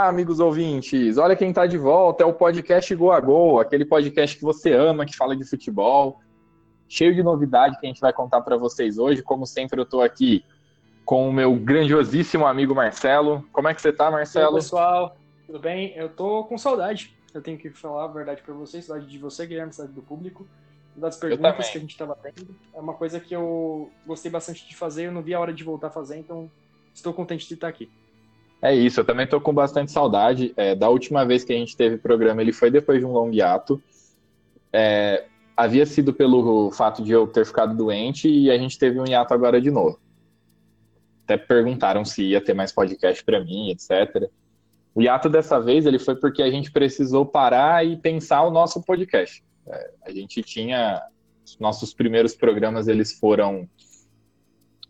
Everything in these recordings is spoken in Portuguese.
Olá, amigos ouvintes! Olha quem está de volta, é o podcast Go a Go, aquele podcast que você ama, que fala de futebol, cheio de novidade que a gente vai contar para vocês hoje. Como sempre, eu estou aqui com o meu grandiosíssimo amigo Marcelo. Como é que você está, Marcelo? Oi, pessoal, tudo bem? Eu tô com saudade. Eu tenho que falar a verdade para vocês, saudade de você, Guilherme, saudade do público, das perguntas que a gente estava tendo. É uma coisa que eu gostei bastante de fazer, eu não vi a hora de voltar a fazer, então estou contente de estar aqui. É isso, eu também estou com bastante saudade. É, da última vez que a gente teve programa, ele foi depois de um longo hiato. É, havia sido pelo fato de eu ter ficado doente e a gente teve um hiato agora de novo. Até perguntaram se ia ter mais podcast para mim, etc. O hiato dessa vez ele foi porque a gente precisou parar e pensar o nosso podcast. É, a gente tinha nossos primeiros programas eles foram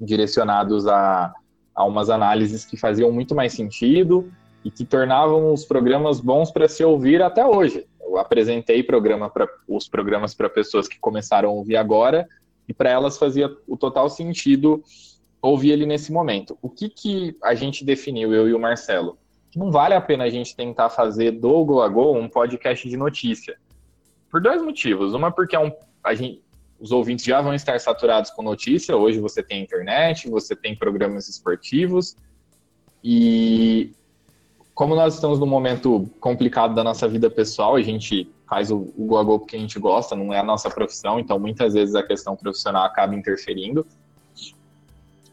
direcionados a a umas análises que faziam muito mais sentido e que tornavam os programas bons para se ouvir até hoje. Eu apresentei programa pra, os programas para pessoas que começaram a ouvir agora e para elas fazia o total sentido ouvir ele nesse momento. O que, que a gente definiu, eu e o Marcelo? Não vale a pena a gente tentar fazer do Go a Go um podcast de notícia. Por dois motivos. Uma, porque é um, a gente, os ouvintes já vão estar saturados com notícia. Hoje você tem internet, você tem programas esportivos. E como nós estamos num momento complicado da nossa vida pessoal, a gente faz o, o Go porque a gente gosta, não é a nossa profissão, então muitas vezes a questão profissional acaba interferindo.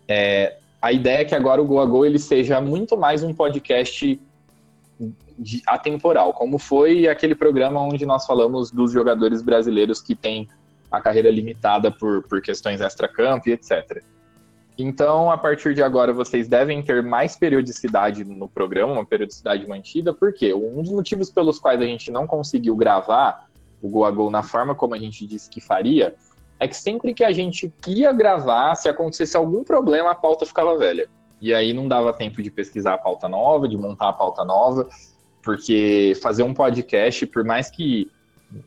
É, a ideia é que agora o Go ele seja muito mais um podcast atemporal, como foi aquele programa onde nós falamos dos jogadores brasileiros que têm a carreira limitada por, por questões extra-campo e etc. Então, a partir de agora, vocês devem ter mais periodicidade no programa, uma periodicidade mantida, porque um dos motivos pelos quais a gente não conseguiu gravar o Go a Go na forma como a gente disse que faria, é que sempre que a gente ia gravar, se acontecesse algum problema, a pauta ficava velha. E aí não dava tempo de pesquisar a pauta nova, de montar a pauta nova, porque fazer um podcast, por mais que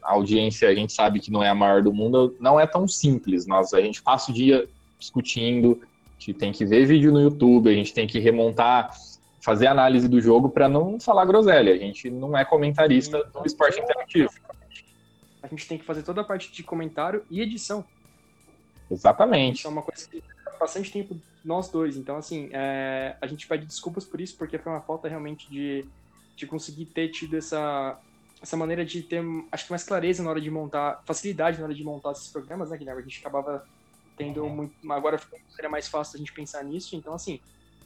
a audiência a gente sabe que não é a maior do mundo, não é tão simples. Nós, a gente passa o dia discutindo, a gente tem que ver vídeo no YouTube, a gente tem que remontar, fazer análise do jogo para não falar groselha. A gente não é comentarista do esporte interativo. A gente tem que fazer toda a parte de comentário e edição. Exatamente. Isso é uma coisa que bastante tempo nós dois. Então, assim, é, a gente pede desculpas por isso, porque foi uma falta realmente de, de conseguir ter tido essa, essa maneira de ter, acho que mais clareza na hora de montar, facilidade na hora de montar esses programas, né, Guilherme? A gente acabava tendo uhum. muito, agora seria mais fácil a gente pensar nisso, então assim,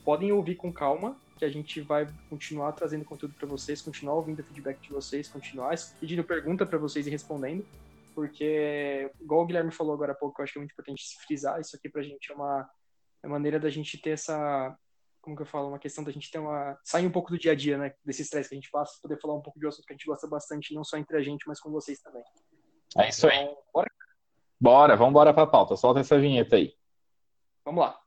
podem ouvir com calma, que a gente vai continuar trazendo conteúdo para vocês, continuar ouvindo o feedback de vocês, continuar pedindo pergunta para vocês e respondendo, porque, igual o Guilherme falou agora há pouco, eu acho que é muito importante frisar, isso aqui pra gente é uma, é maneira da gente ter essa, como que eu falo, uma questão da gente ter uma. sair um pouco do dia a dia, né? Desse estresse que a gente passa, poder falar um pouco de um assunto que a gente gosta bastante, não só entre a gente, mas com vocês também. É isso aí. Então, bora. Bora, vamos embora pra pauta. Solta essa vinheta aí. Vamos lá.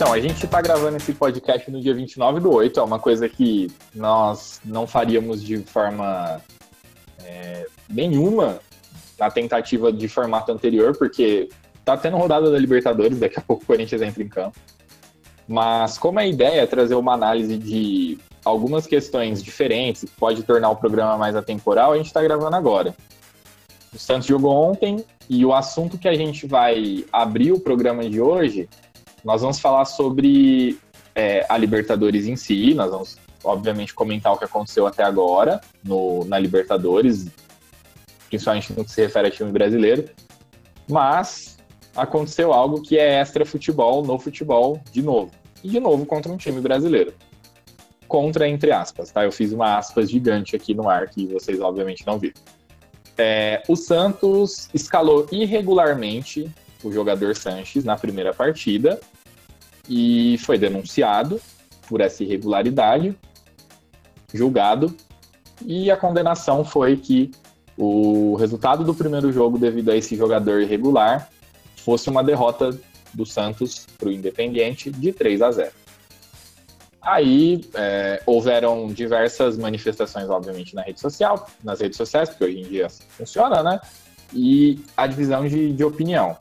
Então, a gente está gravando esse podcast no dia 29 do 8, é uma coisa que nós não faríamos de forma é, nenhuma na tentativa de formato anterior, porque tá tendo rodada da Libertadores, daqui a pouco o Corinthians entra em campo. Mas como a ideia é trazer uma análise de algumas questões diferentes, que pode tornar o programa mais atemporal, a gente está gravando agora. O Santos jogou ontem e o assunto que a gente vai abrir o programa de hoje nós vamos falar sobre é, a Libertadores em si, nós vamos, obviamente, comentar o que aconteceu até agora no, na Libertadores, principalmente no que se refere a time brasileiro, mas aconteceu algo que é extra futebol no futebol de novo. E de novo contra um time brasileiro. Contra, entre aspas, tá? Eu fiz uma aspas gigante aqui no ar que vocês obviamente não viram. É, o Santos escalou irregularmente o jogador Sanches na primeira partida e foi denunciado por essa irregularidade, julgado, e a condenação foi que o resultado do primeiro jogo, devido a esse jogador irregular, fosse uma derrota do Santos para o Independiente de 3 a 0. Aí é, houveram diversas manifestações, obviamente, na rede social, nas redes sociais, porque hoje em dia funciona, né? E a divisão de, de opinião.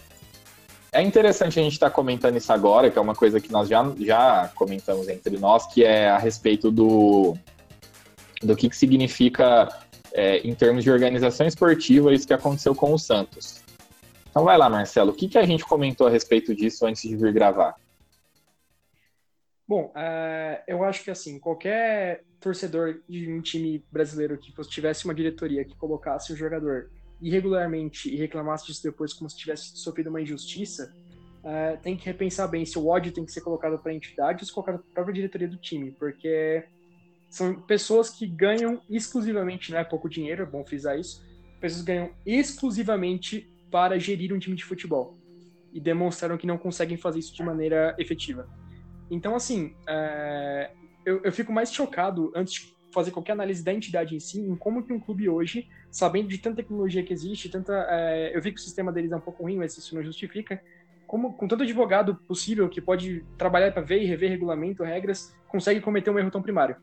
É interessante a gente estar tá comentando isso agora, que é uma coisa que nós já, já comentamos entre nós, que é a respeito do, do que, que significa, é, em termos de organização esportiva, isso que aconteceu com o Santos. Então vai lá, Marcelo, o que, que a gente comentou a respeito disso antes de vir gravar? Bom, uh, eu acho que assim, qualquer torcedor de um time brasileiro que tivesse uma diretoria que colocasse o jogador irregularmente e reclamasse disso depois como se tivesse sofrido uma injustiça, uh, tem que repensar bem se o ódio tem que ser colocado para a entidade ou se colocado para a própria diretoria do time, porque são pessoas que ganham exclusivamente, não é pouco dinheiro, é bom frisar isso, pessoas ganham exclusivamente para gerir um time de futebol e demonstraram que não conseguem fazer isso de maneira efetiva. Então, assim, é, eu, eu fico mais chocado antes fazer qualquer análise da entidade em si, em como que um clube hoje, sabendo de tanta tecnologia que existe, tanta, é, eu vi que o sistema deles é um pouco ruim, mas isso não justifica, como com tanto advogado possível que pode trabalhar para ver e rever regulamento, regras, consegue cometer um erro tão primário.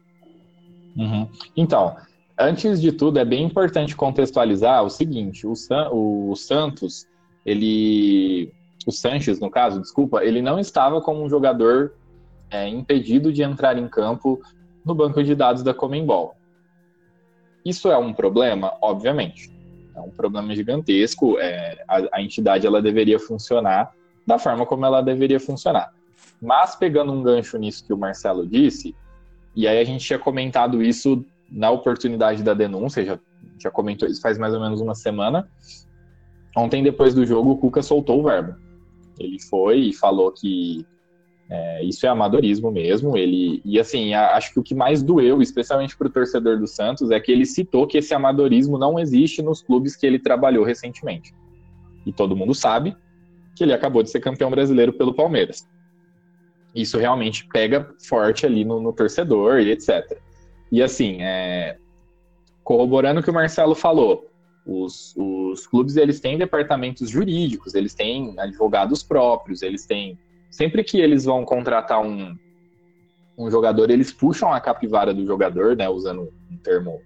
Uhum. Então, antes de tudo, é bem importante contextualizar o seguinte: o, San, o Santos, ele, o Sanches, no caso, desculpa, ele não estava como um jogador é, impedido de entrar em campo no banco de dados da Comembol. Isso é um problema? Obviamente. É um problema gigantesco. É, a, a entidade ela deveria funcionar da forma como ela deveria funcionar. Mas pegando um gancho nisso que o Marcelo disse, e aí a gente tinha comentado isso na oportunidade da denúncia, já, já comentou isso faz mais ou menos uma semana. Ontem, depois do jogo, o Cuca soltou o verbo. Ele foi e falou que é, isso é amadorismo mesmo. Ele e assim, a, acho que o que mais doeu, especialmente para o torcedor do Santos, é que ele citou que esse amadorismo não existe nos clubes que ele trabalhou recentemente. E todo mundo sabe que ele acabou de ser campeão brasileiro pelo Palmeiras. Isso realmente pega forte ali no, no torcedor e etc. E assim, é, corroborando o que o Marcelo falou, os, os clubes eles têm departamentos jurídicos, eles têm advogados próprios, eles têm sempre que eles vão contratar um, um jogador, eles puxam a capivara do jogador, né, usando um termo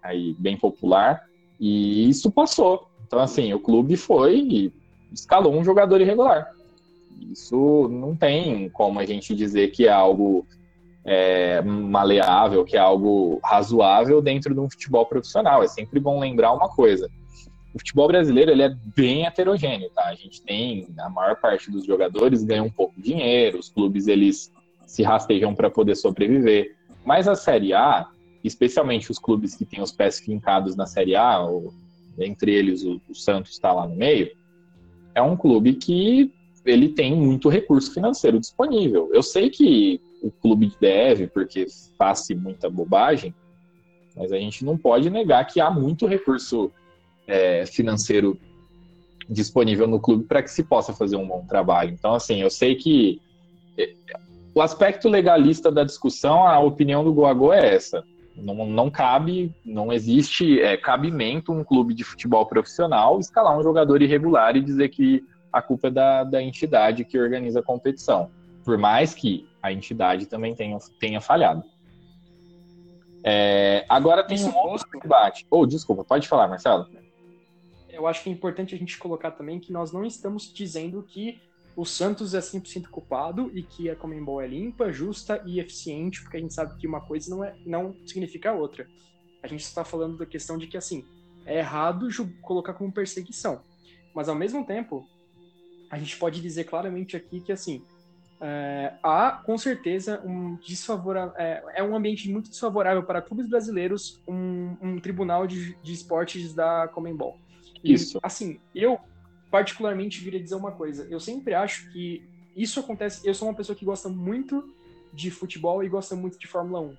aí bem popular, e isso passou. Então, assim, o clube foi e escalou um jogador irregular. Isso não tem como a gente dizer que é algo é, maleável, que é algo razoável dentro de um futebol profissional. É sempre bom lembrar uma coisa o futebol brasileiro ele é bem heterogêneo, tá? A gente tem a maior parte dos jogadores ganha um pouco de dinheiro, os clubes eles se rastejam para poder sobreviver. Mas a Série A, especialmente os clubes que têm os pés fincados na Série A, ou, entre eles o, o Santos está lá no meio, é um clube que ele tem muito recurso financeiro disponível. Eu sei que o clube deve, porque faz muita bobagem, mas a gente não pode negar que há muito recurso é, financeiro disponível no clube para que se possa fazer um bom trabalho. Então, assim, eu sei que é, o aspecto legalista da discussão, a opinião do Goagô é essa. Não, não cabe, não existe é, cabimento um clube de futebol profissional escalar um jogador irregular e dizer que a culpa é da, da entidade que organiza a competição. Por mais que a entidade também tenha, tenha falhado. É, agora tem um outro debate. Oh, desculpa, pode falar, Marcelo eu acho que é importante a gente colocar também que nós não estamos dizendo que o Santos é 100% culpado e que a Comembol é limpa, justa e eficiente, porque a gente sabe que uma coisa não, é, não significa a outra. A gente está falando da questão de que, assim, é errado colocar como perseguição. Mas, ao mesmo tempo, a gente pode dizer claramente aqui que, assim, é, há, com certeza, um desfavorável, é, é, um ambiente muito desfavorável para clubes brasileiros um, um tribunal de, de esportes da Comembol. Isso. assim, eu particularmente viria dizer uma coisa. Eu sempre acho que isso acontece. Eu sou uma pessoa que gosta muito de futebol e gosta muito de Fórmula 1.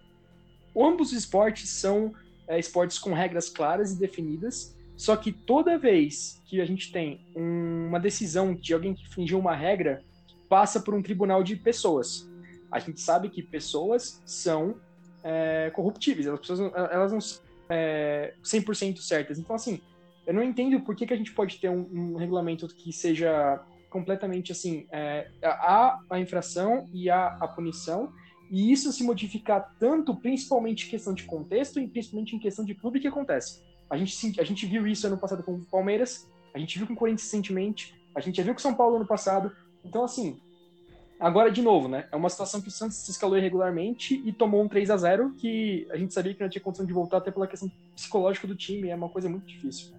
Ambos os esportes são é, esportes com regras claras e definidas. Só que toda vez que a gente tem um, uma decisão de alguém que infringiu uma regra, passa por um tribunal de pessoas. A gente sabe que pessoas são é, corruptíveis, elas, pessoas, elas não são é, 100% certas. Então, assim, eu não entendo por que, que a gente pode ter um, um regulamento que seja completamente assim, é, há a infração e há a punição, e isso se modificar tanto, principalmente em questão de contexto e principalmente em questão de clube que acontece. A gente, a gente viu isso ano passado com o Palmeiras, a gente viu com o Corinthians recentemente, a gente já viu com o São Paulo ano passado. Então, assim, agora de novo, né? É uma situação que o Santos se escalou irregularmente e tomou um 3 a 0 que a gente sabia que não tinha condição de voltar até pela questão psicológica do time, é uma coisa muito difícil.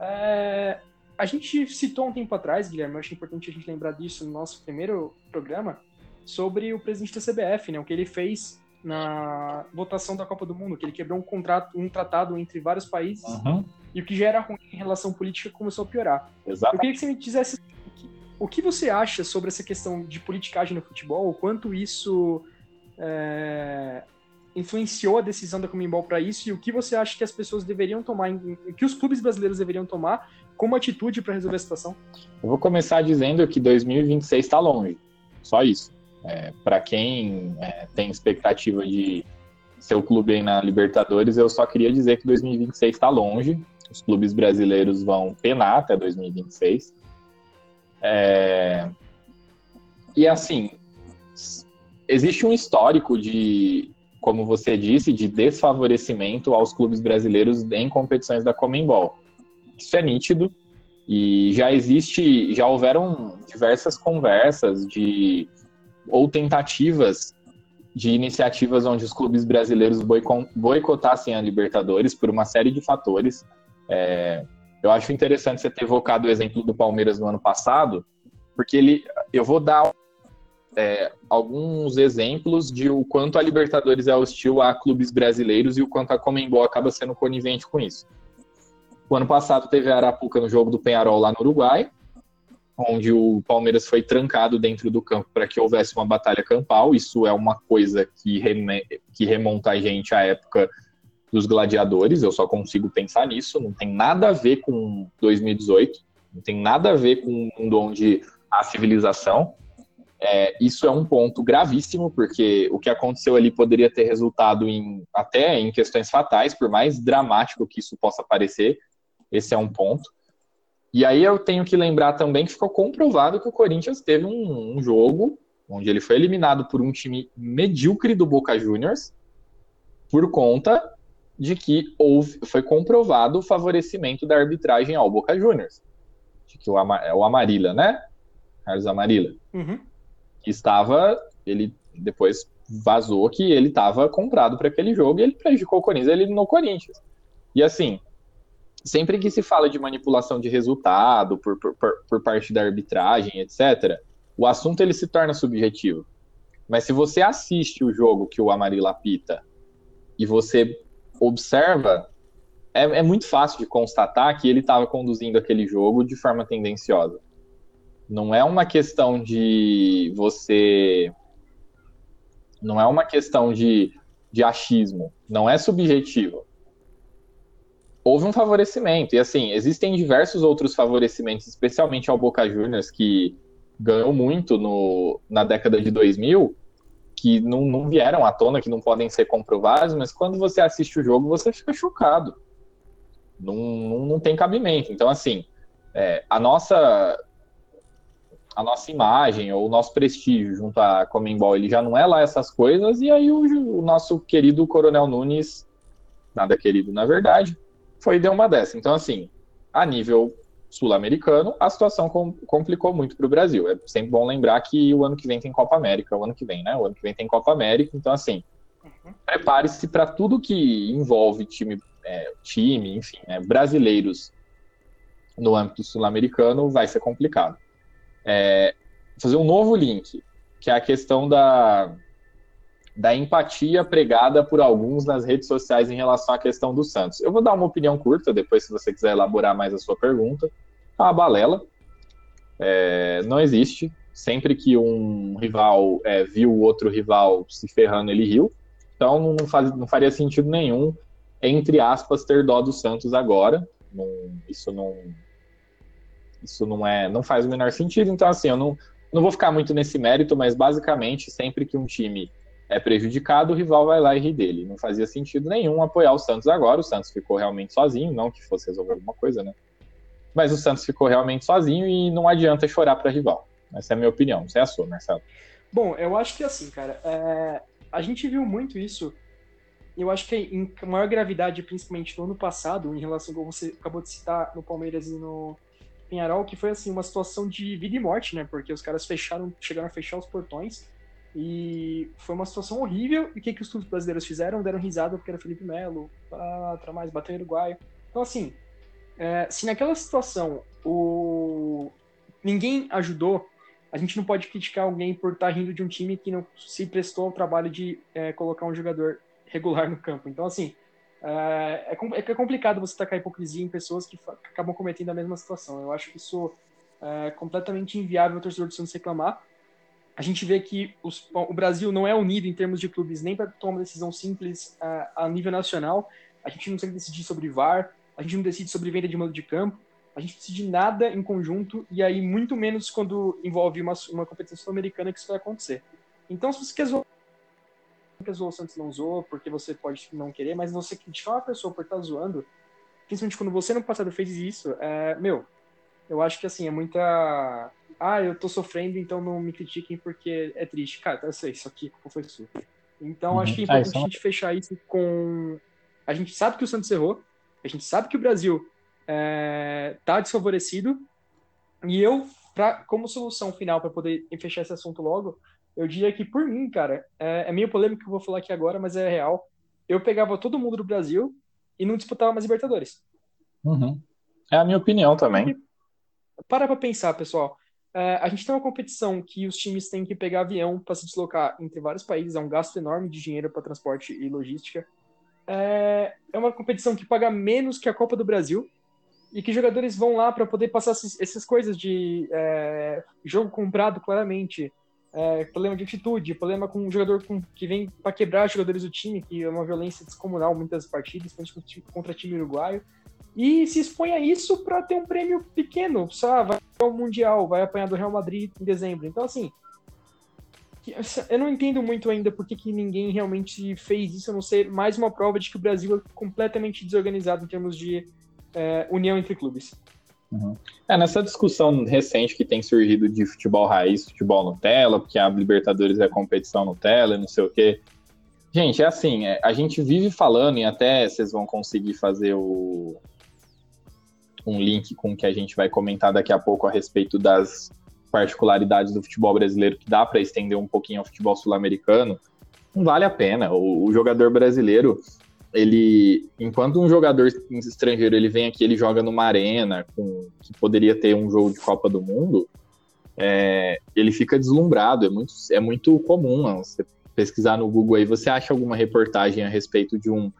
É, a gente citou um tempo atrás, Guilherme, eu acho importante a gente lembrar disso no nosso primeiro programa, sobre o presidente da CBF, né? O que ele fez na votação da Copa do Mundo, que ele quebrou um contrato, um tratado entre vários países uhum. e o que já era ruim em relação política começou a piorar. Exato. Eu queria que você me dissesse o que você acha sobre essa questão de politicagem no futebol, o quanto isso é, influenciou a decisão da Comembol para isso e o que você acha que as pessoas deveriam tomar, o que os clubes brasileiros deveriam tomar como atitude para resolver a situação? Eu vou começar dizendo que 2026 está longe, só isso. É, para quem é, tem expectativa de ser o clube aí na Libertadores, eu só queria dizer que 2026 está longe. Os clubes brasileiros vão penar até 2026. É... E assim, existe um histórico de, como você disse, de desfavorecimento aos clubes brasileiros em competições da Comembol. Isso é nítido e já existe, já houveram diversas conversas de ou tentativas de iniciativas onde os clubes brasileiros boicotassem a Libertadores por uma série de fatores. É, eu acho interessante você ter evocado o exemplo do Palmeiras no ano passado, porque ele, eu vou dar é, alguns exemplos de o quanto a Libertadores é hostil a clubes brasileiros e o quanto a Comembol acaba sendo conivente com isso. O ano passado teve a Arapuca no jogo do Penharol lá no Uruguai, onde o Palmeiras foi trancado dentro do campo para que houvesse uma batalha campal. Isso é uma coisa que, que remonta a gente à época dos gladiadores. Eu só consigo pensar nisso. Não tem nada a ver com 2018. Não tem nada a ver com um mundo onde há civilização. É, isso é um ponto gravíssimo, porque o que aconteceu ali poderia ter resultado em até em questões fatais, por mais dramático que isso possa parecer. Esse é um ponto. E aí eu tenho que lembrar também que ficou comprovado que o Corinthians teve um, um jogo onde ele foi eliminado por um time medíocre do Boca Juniors por conta de que houve, foi comprovado o favorecimento da arbitragem ao Boca Juniors. De que o, é o Amarilla, né? Carlos Amarilla. Uhum. Estava, ele depois vazou que ele estava comprado para aquele jogo e ele prejudicou o Corinthians, ele no Corinthians. E assim, sempre que se fala de manipulação de resultado por, por, por parte da arbitragem, etc., o assunto ele se torna subjetivo. Mas se você assiste o jogo que o Amarilla apita e você observa, é, é muito fácil de constatar que ele estava conduzindo aquele jogo de forma tendenciosa. Não é uma questão de você. Não é uma questão de, de achismo. Não é subjetivo houve um favorecimento. E assim, existem diversos outros favorecimentos, especialmente ao Boca Juniors, que ganhou muito no, na década de 2000, que não, não vieram à tona, que não podem ser comprovados, mas quando você assiste o jogo, você fica chocado. Não, não, não tem cabimento. Então, assim, é, a nossa a nossa imagem ou o nosso prestígio junto à Comembol, ele já não é lá essas coisas, e aí o, o nosso querido Coronel Nunes, nada querido na verdade, foi deu uma dessa. Então, assim, a nível sul-americano, a situação com, complicou muito para o Brasil. É sempre bom lembrar que o ano que vem tem Copa América, o ano que vem, né? O ano que vem tem Copa América, então, assim, uhum. prepare-se para tudo que envolve time, é, time enfim, né, brasileiros no âmbito sul-americano, vai ser complicado. É, fazer um novo link, que é a questão da, da empatia pregada por alguns nas redes sociais em relação à questão do Santos. Eu vou dar uma opinião curta, depois, se você quiser elaborar mais a sua pergunta. Uma balela. É, não existe. Sempre que um rival é, viu o outro rival se ferrando, ele riu. Então não, faz, não faria sentido nenhum, entre aspas, ter dó do Santos agora. Não, isso não. Isso não é. Não faz o menor sentido. Então, assim, eu não, não vou ficar muito nesse mérito, mas basicamente, sempre que um time é prejudicado, o rival vai lá e ri dele. Não fazia sentido nenhum apoiar o Santos agora. O Santos ficou realmente sozinho, não que fosse resolver alguma coisa, né? mas o Santos ficou realmente sozinho e não adianta chorar para rival. Essa é a minha opinião. Você é a sua, Marcelo? Bom, eu acho que assim, cara, é... a gente viu muito isso. Eu acho que em maior gravidade, principalmente no ano passado, em relação ao que você acabou de citar no Palmeiras e no Penharol, que foi assim uma situação de vida e morte, né? Porque os caras fecharam, chegaram a fechar os portões e foi uma situação horrível. E o que, que os clubes brasileiros fizeram? Deram risada porque era Felipe Melo, para mais, bateu o Uruguai. Então, assim, é, se naquela situação o... ninguém ajudou, a gente não pode criticar alguém por estar tá rindo de um time que não se prestou ao trabalho de é, colocar um jogador regular no campo. Então, assim, é, é, é complicado você tacar hipocrisia em pessoas que acabam cometendo a mesma situação. Eu acho que isso é completamente inviável o torcedor do Santos reclamar a gente vê que os, o Brasil não é unido em termos de clubes nem para tomar uma decisão simples uh, a nível nacional. A gente não consegue decidir sobre VAR, a gente não decide sobre venda de mando de campo, a gente decide nada em conjunto e aí muito menos quando envolve uma, uma competição sul-americana que isso vai acontecer. Então, se você quer que o Santos não zoou, porque você pode não querer, mas você criticar uma pessoa por estar tá zoando, principalmente quando você no passado fez isso, é, meu, eu acho que assim, é muita ah, eu tô sofrendo, então não me critiquem porque é triste. Cara, eu sei, isso aqui foi sua. Então, uhum. acho que é importante ah, a gente fechar isso com. A gente sabe que o Santos errou, a gente sabe que o Brasil é, tá desfavorecido, e eu, pra, como solução final para poder fechar esse assunto logo, eu diria que, por mim, cara, é, é meio polêmico que eu vou falar aqui agora, mas é real. Eu pegava todo mundo do Brasil e não disputava mais Libertadores. Uhum. É a minha opinião também. Para pra pensar, pessoal. É, a gente tem uma competição que os times têm que pegar avião para se deslocar entre vários países, é um gasto enorme de dinheiro para transporte e logística. É, é uma competição que paga menos que a Copa do Brasil e que jogadores vão lá para poder passar essas coisas de é, jogo comprado claramente, é, problema de atitude, problema com um jogador com, que vem para quebrar jogadores do time, que é uma violência descomunal muitas partidas, principalmente contra time uruguaio e se expõe a isso para ter um prêmio pequeno, sabe? Vai ao Mundial, vai apanhar do Real Madrid em dezembro. Então, assim, eu não entendo muito ainda por que, que ninguém realmente fez isso, a não ser mais uma prova de que o Brasil é completamente desorganizado em termos de é, união entre clubes. Uhum. É, nessa discussão recente que tem surgido de futebol raiz, futebol Nutella, porque a Libertadores é competição Nutella e não sei o quê. Gente, é assim, é, a gente vive falando, e até vocês vão conseguir fazer o, um link com o que a gente vai comentar daqui a pouco a respeito das particularidades do futebol brasileiro que dá para estender um pouquinho ao futebol sul-americano, não vale a pena. O, o, jogador brasileiro, ele, enquanto um jogador estrangeiro ele vem aqui, ele joga numa arena com, que poderia ter um jogo de Copa do Mundo, é, ele fica deslumbrado. É muito, é muito comum você pesquisar no Google aí, você acha alguma reportagem a respeito de um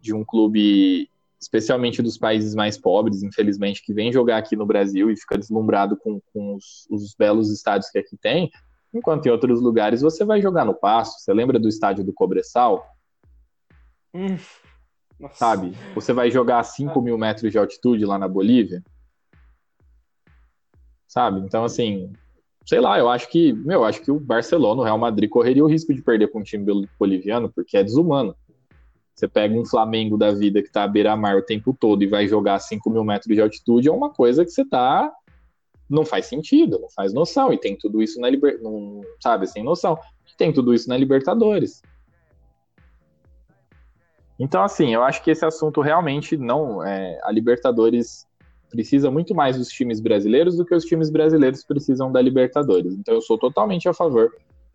de um clube especialmente dos países mais pobres, infelizmente, que vem jogar aqui no Brasil e fica deslumbrado com, com os, os, belos estádios que aqui tem, enquanto em outros lugares você vai jogar no pasto. Você lembra do estádio do Cobressal? Hum, Sabe? Você vai jogar a 5 ah. mil metros de altitude lá na Bolívia? Sabe? Então, assim, sei lá, eu acho que, meu, acho que o Barcelona, o Real Madrid correria o risco de perder para um time boliviano, porque é desumano. Você pega um Flamengo da vida que tá à beira-mar o tempo todo e vai jogar a 5 mil metros de altitude, é uma coisa que você tá. Não faz sentido, não faz noção. E tem tudo isso na Libertadores. Sabe, sem noção. Tem tudo isso na Libertadores. Então, assim, eu acho que esse assunto realmente não. É, a Libertadores precisa muito mais dos times brasileiros do que os times brasileiros precisam da Libertadores. Então, eu sou totalmente a favor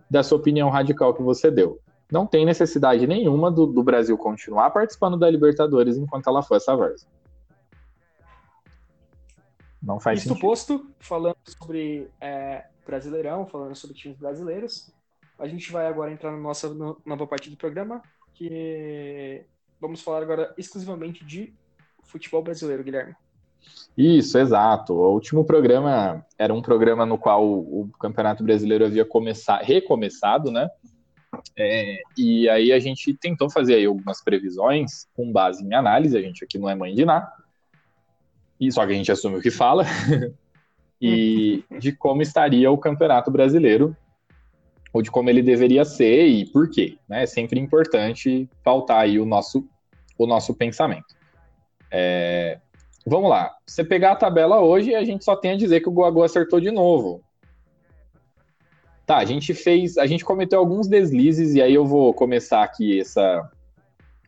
dessa opinião radical que você deu não tem necessidade nenhuma do, do, Brasil continuar participando da Libertadores enquanto ela for essa versa. Não faz Isto sentido. posto, falando sobre é, Brasileirão, falando sobre times brasileiros, a gente vai agora entrar na nossa nova parte do programa, que vamos falar agora exclusivamente de futebol brasileiro, Guilherme. Isso, exato. O último programa era um programa no qual o Campeonato Brasileiro havia começar, recomeçado, né? É, e aí a gente tentou fazer aí algumas previsões com base em análise, a gente aqui não é mãe de nada, e só que a gente assume o que fala, e de como estaria o Campeonato Brasileiro, ou de como ele deveria ser e por quê. Né? É sempre importante pautar aí o nosso, o nosso pensamento. É, vamos lá. Você pegar a tabela hoje, a gente só tem a dizer que o Guagu acertou de novo. Tá, a gente fez, a gente cometeu alguns deslizes e aí eu vou começar aqui essa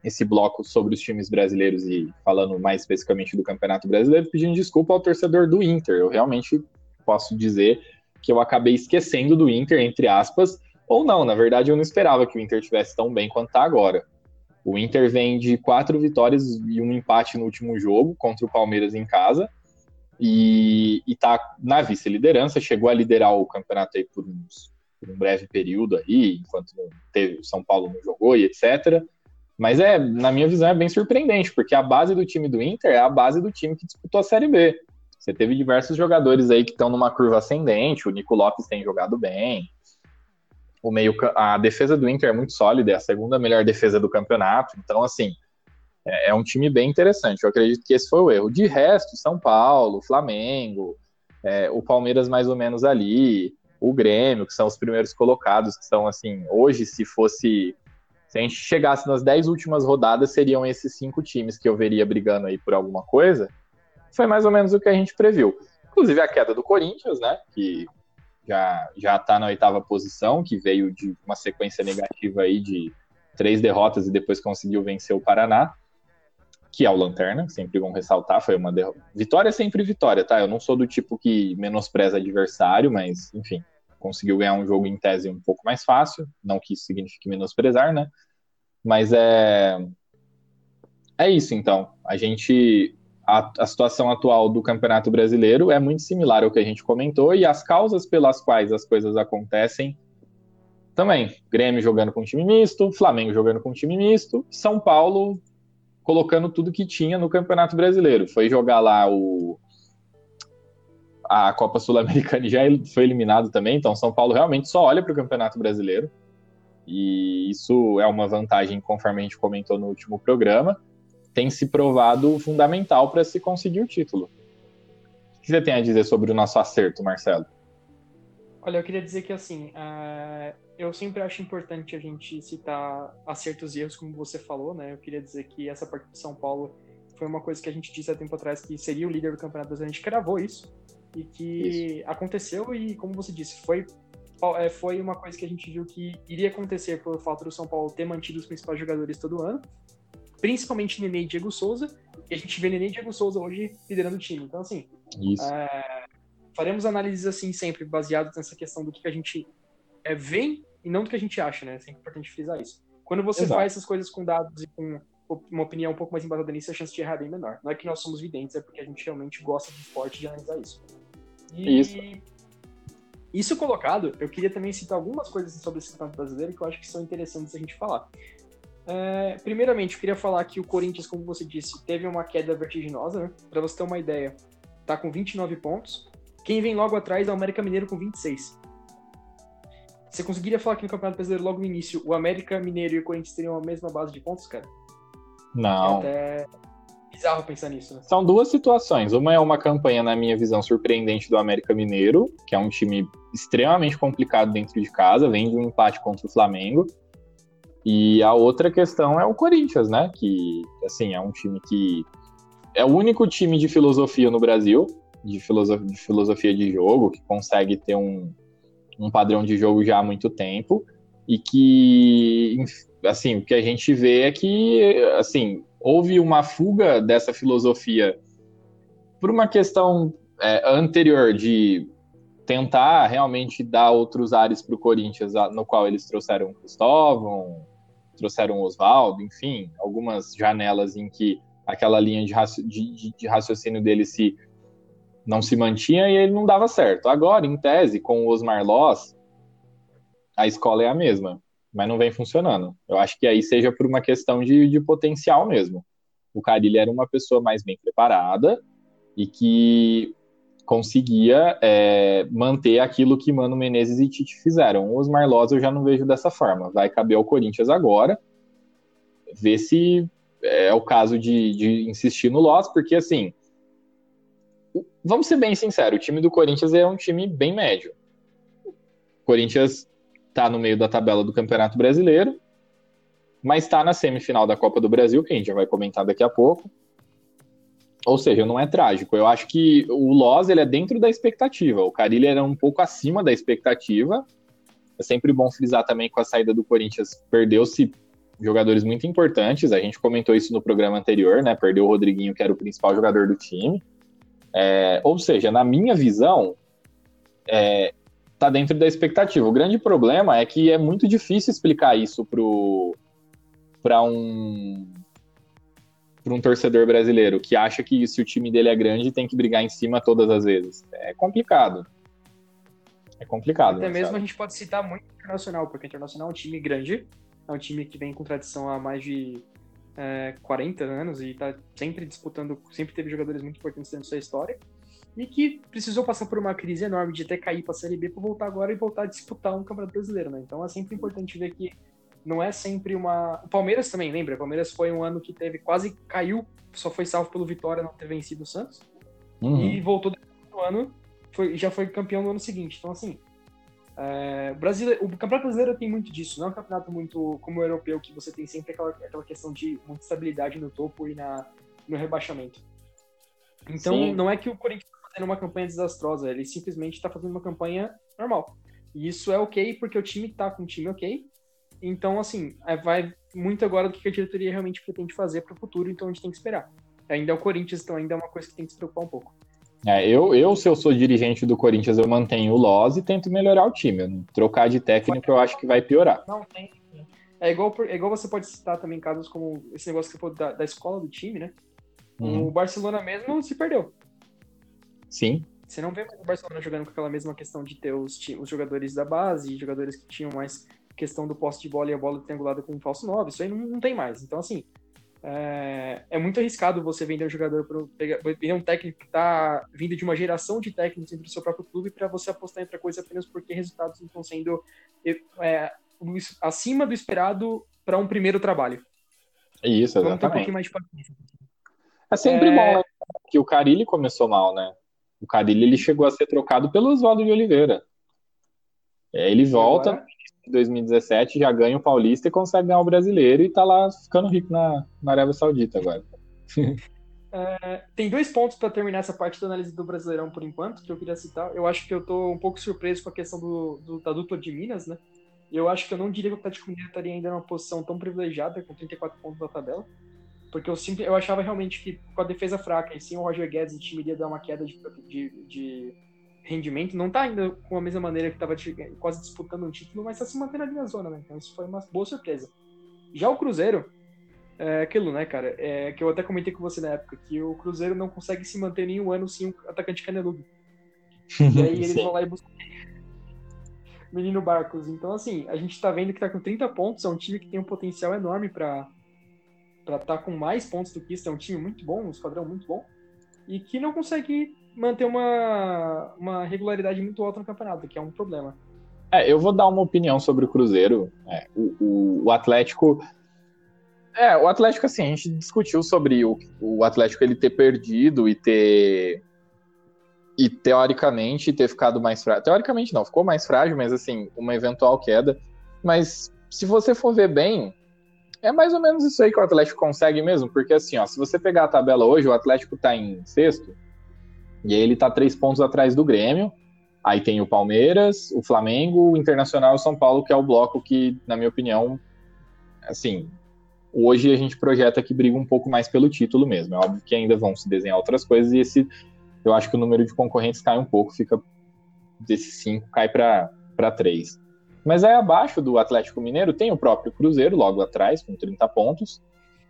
esse bloco sobre os times brasileiros e falando mais especificamente do Campeonato Brasileiro, pedindo desculpa ao torcedor do Inter. Eu realmente posso dizer que eu acabei esquecendo do Inter, entre aspas, ou não, na verdade eu não esperava que o Inter tivesse tão bem quanto está agora. O Inter vem de quatro vitórias e um empate no último jogo contra o Palmeiras em casa e, está na vice-liderança, chegou a liderar o campeonato aí por, uns, por um breve período aí, enquanto teve, o São Paulo não jogou e etc. Mas é, na minha visão, é bem surpreendente, porque a base do time do Inter é a base do time que disputou a Série B. Você teve diversos jogadores aí que estão numa curva ascendente, o Nico Lopes tem jogado bem. O meio, a defesa do Inter é muito sólida, é a segunda melhor defesa do campeonato. Então, assim, é, é um time bem interessante. Eu acredito que esse foi o erro. De resto, São Paulo, Flamengo, é, o Palmeiras mais ou menos ali, o Grêmio, que são os primeiros colocados, que são assim, hoje, se fosse. Se a gente chegasse nas dez últimas rodadas, seriam esses cinco times que eu veria brigando aí por alguma coisa. Foi mais ou menos o que a gente previu. Inclusive a queda do Corinthians, né? Que já já está na oitava posição, que veio de uma sequência negativa aí de três derrotas e depois conseguiu vencer o Paraná, que é o Lanterna, sempre vão ressaltar, foi uma derrota. Vitória é sempre vitória, tá? Eu não sou do tipo que menospreza adversário, mas enfim, conseguiu ganhar um jogo em tese um pouco mais fácil, não que isso signifique menosprezar, né? Mas é é isso então. A gente a, a, situação atual do Campeonato Brasileiro é muito similar ao que a gente comentou e as causas pelas quais as coisas acontecem também. Grêmio jogando com time misto, Flamengo jogando com time misto, São Paulo colocando tudo que tinha no Campeonato Brasileiro. Foi jogar lá o a Copa Sul-Americana e já foi eliminado também, então São Paulo realmente só olha para o Campeonato Brasileiro. E isso é uma vantagem, conforme a gente comentou no último programa tem se provado fundamental para se conseguir o título. O que você tem a dizer sobre o nosso acerto, Marcelo? Olha, eu queria dizer que assim, uh, eu sempre acho importante a gente citar acertos e erros, como você falou, né? Eu queria dizer que essa partida de São Paulo foi uma coisa que a gente disse há tempo atrás que seria o líder do campeonato brasileiro. A gente gravou isso e que isso. aconteceu e, como você disse, foi é, foi uma coisa que a gente viu que iria acontecer pelo fato do São Paulo ter mantido os principais jogadores todo ano principalmente Nenê e Diego Souza, e a gente vê Nenê e Diego Souza hoje liderando o time. Então, assim, é, faremos análises assim sempre, baseadas nessa questão do que a gente é, vê e não do que a gente acha, né? É sempre importante frisar isso. Quando você Exato. faz essas coisas com dados e com uma opinião um pouco mais embasada nisso, a chance de errar é bem menor. Não é que nós somos videntes, é porque a gente realmente gosta de esporte de analisar isso. E isso. Isso colocado, eu queria também citar algumas coisas sobre esse campeonato brasileiro que eu acho que são interessantes a gente falar. É, primeiramente, eu queria falar que o Corinthians, como você disse, teve uma queda vertiginosa, né? Para você ter uma ideia, tá com 29 pontos. Quem vem logo atrás é o América Mineiro com 26. Você conseguiria falar que no Campeonato Brasileiro, logo no início, o América Mineiro e o Corinthians teriam a mesma base de pontos, cara? Não. É até bizarro pensar nisso, né? São duas situações. Uma é uma campanha, na minha visão, surpreendente do América Mineiro, que é um time extremamente complicado dentro de casa, vem de um empate contra o Flamengo. E a outra questão é o Corinthians, né? Que, assim, é um time que é o único time de filosofia no Brasil, de filosofia de, filosofia de jogo, que consegue ter um, um padrão de jogo já há muito tempo e que, assim, o que a gente vê é que, assim, houve uma fuga dessa filosofia por uma questão é, anterior de tentar realmente dar outros ares para o Corinthians, no qual eles trouxeram Cristóvão, trouxeram Oswaldo, enfim, algumas janelas em que aquela linha de, raci de, de, raciocínio dele se não se mantinha e ele não dava certo. Agora, em tese, com o Osmar Loss, a escola é a mesma, mas não vem funcionando. Eu acho que aí seja por uma questão de, de potencial mesmo. O Carilli era uma pessoa mais bem preparada e que conseguia é, manter aquilo que Mano Menezes e Tite fizeram. O Osmar Loz eu já não vejo dessa forma. Vai caber ao Corinthians agora ver se é o caso de, de insistir no Loz, porque assim, vamos ser bem sinceros, o time do Corinthians é um time bem médio. O Corinthians está no meio da tabela do Campeonato Brasileiro, mas está na semifinal da Copa do Brasil, que a gente já vai comentar daqui a pouco Ou seja, não é trágico. Eu acho que o Loz ele é dentro da expectativa. O Carilli era um pouco acima da expectativa. É sempre bom frisar também com a saída do Corinthians, perdeu-se jogadores muito importantes. A gente comentou isso no programa anterior, né? Perdeu o Rodriguinho, que era o principal jogador do time. É, ou seja, na minha visão, é, tá dentro da expectativa. O grande problema é que é muito difícil explicar isso para um para um torcedor brasileiro que acha que se o time dele é grande tem que brigar em cima todas as vezes. É complicado. É complicado. Até mesmo sabe? a gente pode citar muito o Internacional, porque o Internacional é um time grande, é um time que vem com tradição há mais de é, 40 anos e está sempre disputando, sempre teve jogadores muito importantes dentro da sua história e que precisou passar por uma crise enorme de até cair para a Série B para voltar agora e voltar a disputar um Campeonato Brasileiro, né? Então é sempre importante ver que não é sempre uma. O Palmeiras também, lembra? O Palmeiras foi um ano que teve quase caiu, só foi salvo pelo Vitória não ter vencido o Santos. Uhum. E voltou no ano, foi, já foi campeão no ano seguinte. Então, assim, é, brasileiro, o Campeonato Brasileiro tem muito disso. Não é um campeonato muito como o europeu, que você tem sempre aquela, aquela questão de muita estabilidade no topo e na, no rebaixamento. Então, Sim. não é que o Corinthians está fazendo uma campanha desastrosa, ele simplesmente está fazendo uma campanha normal. E isso é ok, porque o time está com um time ok, então, assim, é, vai muito agora do que a diretoria realmente pretende fazer para o futuro, então a gente tem que esperar. Ainda é o Corinthians, então ainda é uma coisa que tem que se preocupar um pouco. É, eu, eu, se eu sou dirigente do Corinthians, eu mantenho o Loz e tento melhorar o time. Trocar de técnico eu acho que vai piorar. Não, tem. É igual, é igual você pode citar também casos como esse negócio que você falou da, da escola do time, né? Uhum. O Barcelona mesmo se perdeu. Sim. Você não vê o Barcelona jogando com aquela mesma questão de ter os, os jogadores da base, jogadores que tinham mais questão do poste de bola e a bola triangulada com um falso 9, isso aí não, não tem mais. Então, assim, é, é, muito arriscado você vender um jogador para vender um técnico que está vindo de uma geração de técnicos dentro do seu próprio clube para você apostar em outra coisa apenas porque resultados estão sendo é, acima do esperado para um primeiro trabalho. Isso, exatamente. Vamos ter um pouquinho mais de paciência. É sempre é... bom, né? Que o Carilli começou mal, né? O Carilli ele chegou a ser trocado pelo Oswaldo de Oliveira. É, ele volta, agora... 2017, já ganha o Paulista e consegue ganhar o Brasileiro e tá lá ficando rico na, na Arábia Saudita agora. É, tem dois pontos para terminar essa parte da análise do Brasileirão por enquanto, que eu queria citar. Eu acho que eu tô um pouco surpreso com a questão do, do da dupla de Minas, né? Eu acho que eu não diria que o Atlético Mineiro estaria ainda numa posição tão privilegiada, com 34 pontos na tabela. Porque eu, sempre, eu achava realmente que com a defesa fraca e sim o Roger Guedes, o time iria dar uma queda de, de, de rendimento, não tá ainda com a mesma maneira que estava quase disputando um título, mas está se mantendo ali na zona, né? Então isso foi uma boa surpresa. Já o Cruzeiro, é aquilo, né, cara? É, que eu até comentei com você na época, que o Cruzeiro não consegue se manter nenhum ano sem um atacante caneludo. e aí eles vão lá e buscam Menino Barcos. Então, assim, a gente tá vendo que tá com 30 pontos, é um time que tem um potencial enorme para para estar tá com mais pontos do que isso, é um time muito bom, um esquadrão muito bom, e que não consegue manter uma, uma regularidade muito alta no campeonato, que é um problema. É, eu vou dar uma opinião sobre o Cruzeiro. É, o, o, o, Atlético. É, o Atlético, assim, a gente discutiu sobre o, o Atlético ele ter perdido e ter. E teoricamente ter ficado mais frágil. Teoricamente não, ficou mais frágil, mas assim, uma eventual queda. Mas se você for ver bem, é mais ou menos isso aí que o Atlético consegue mesmo, porque assim, ó, se você pegar a tabela hoje, o Atlético tá em sexto, e aí ele tá três pontos atrás do Grêmio. Aí tem o Palmeiras, o Flamengo, o Internacional e o São Paulo, que é o bloco que, na minha opinião, assim, hoje a gente projeta que briga um pouco mais pelo título mesmo. É óbvio que ainda vão se desenhar outras coisas e esse, eu acho que o número de concorrentes cai um pouco, fica desses cinco cai para três. Mas aí abaixo do Atlético Mineiro tem o próprio Cruzeiro, logo atrás, com 30 pontos.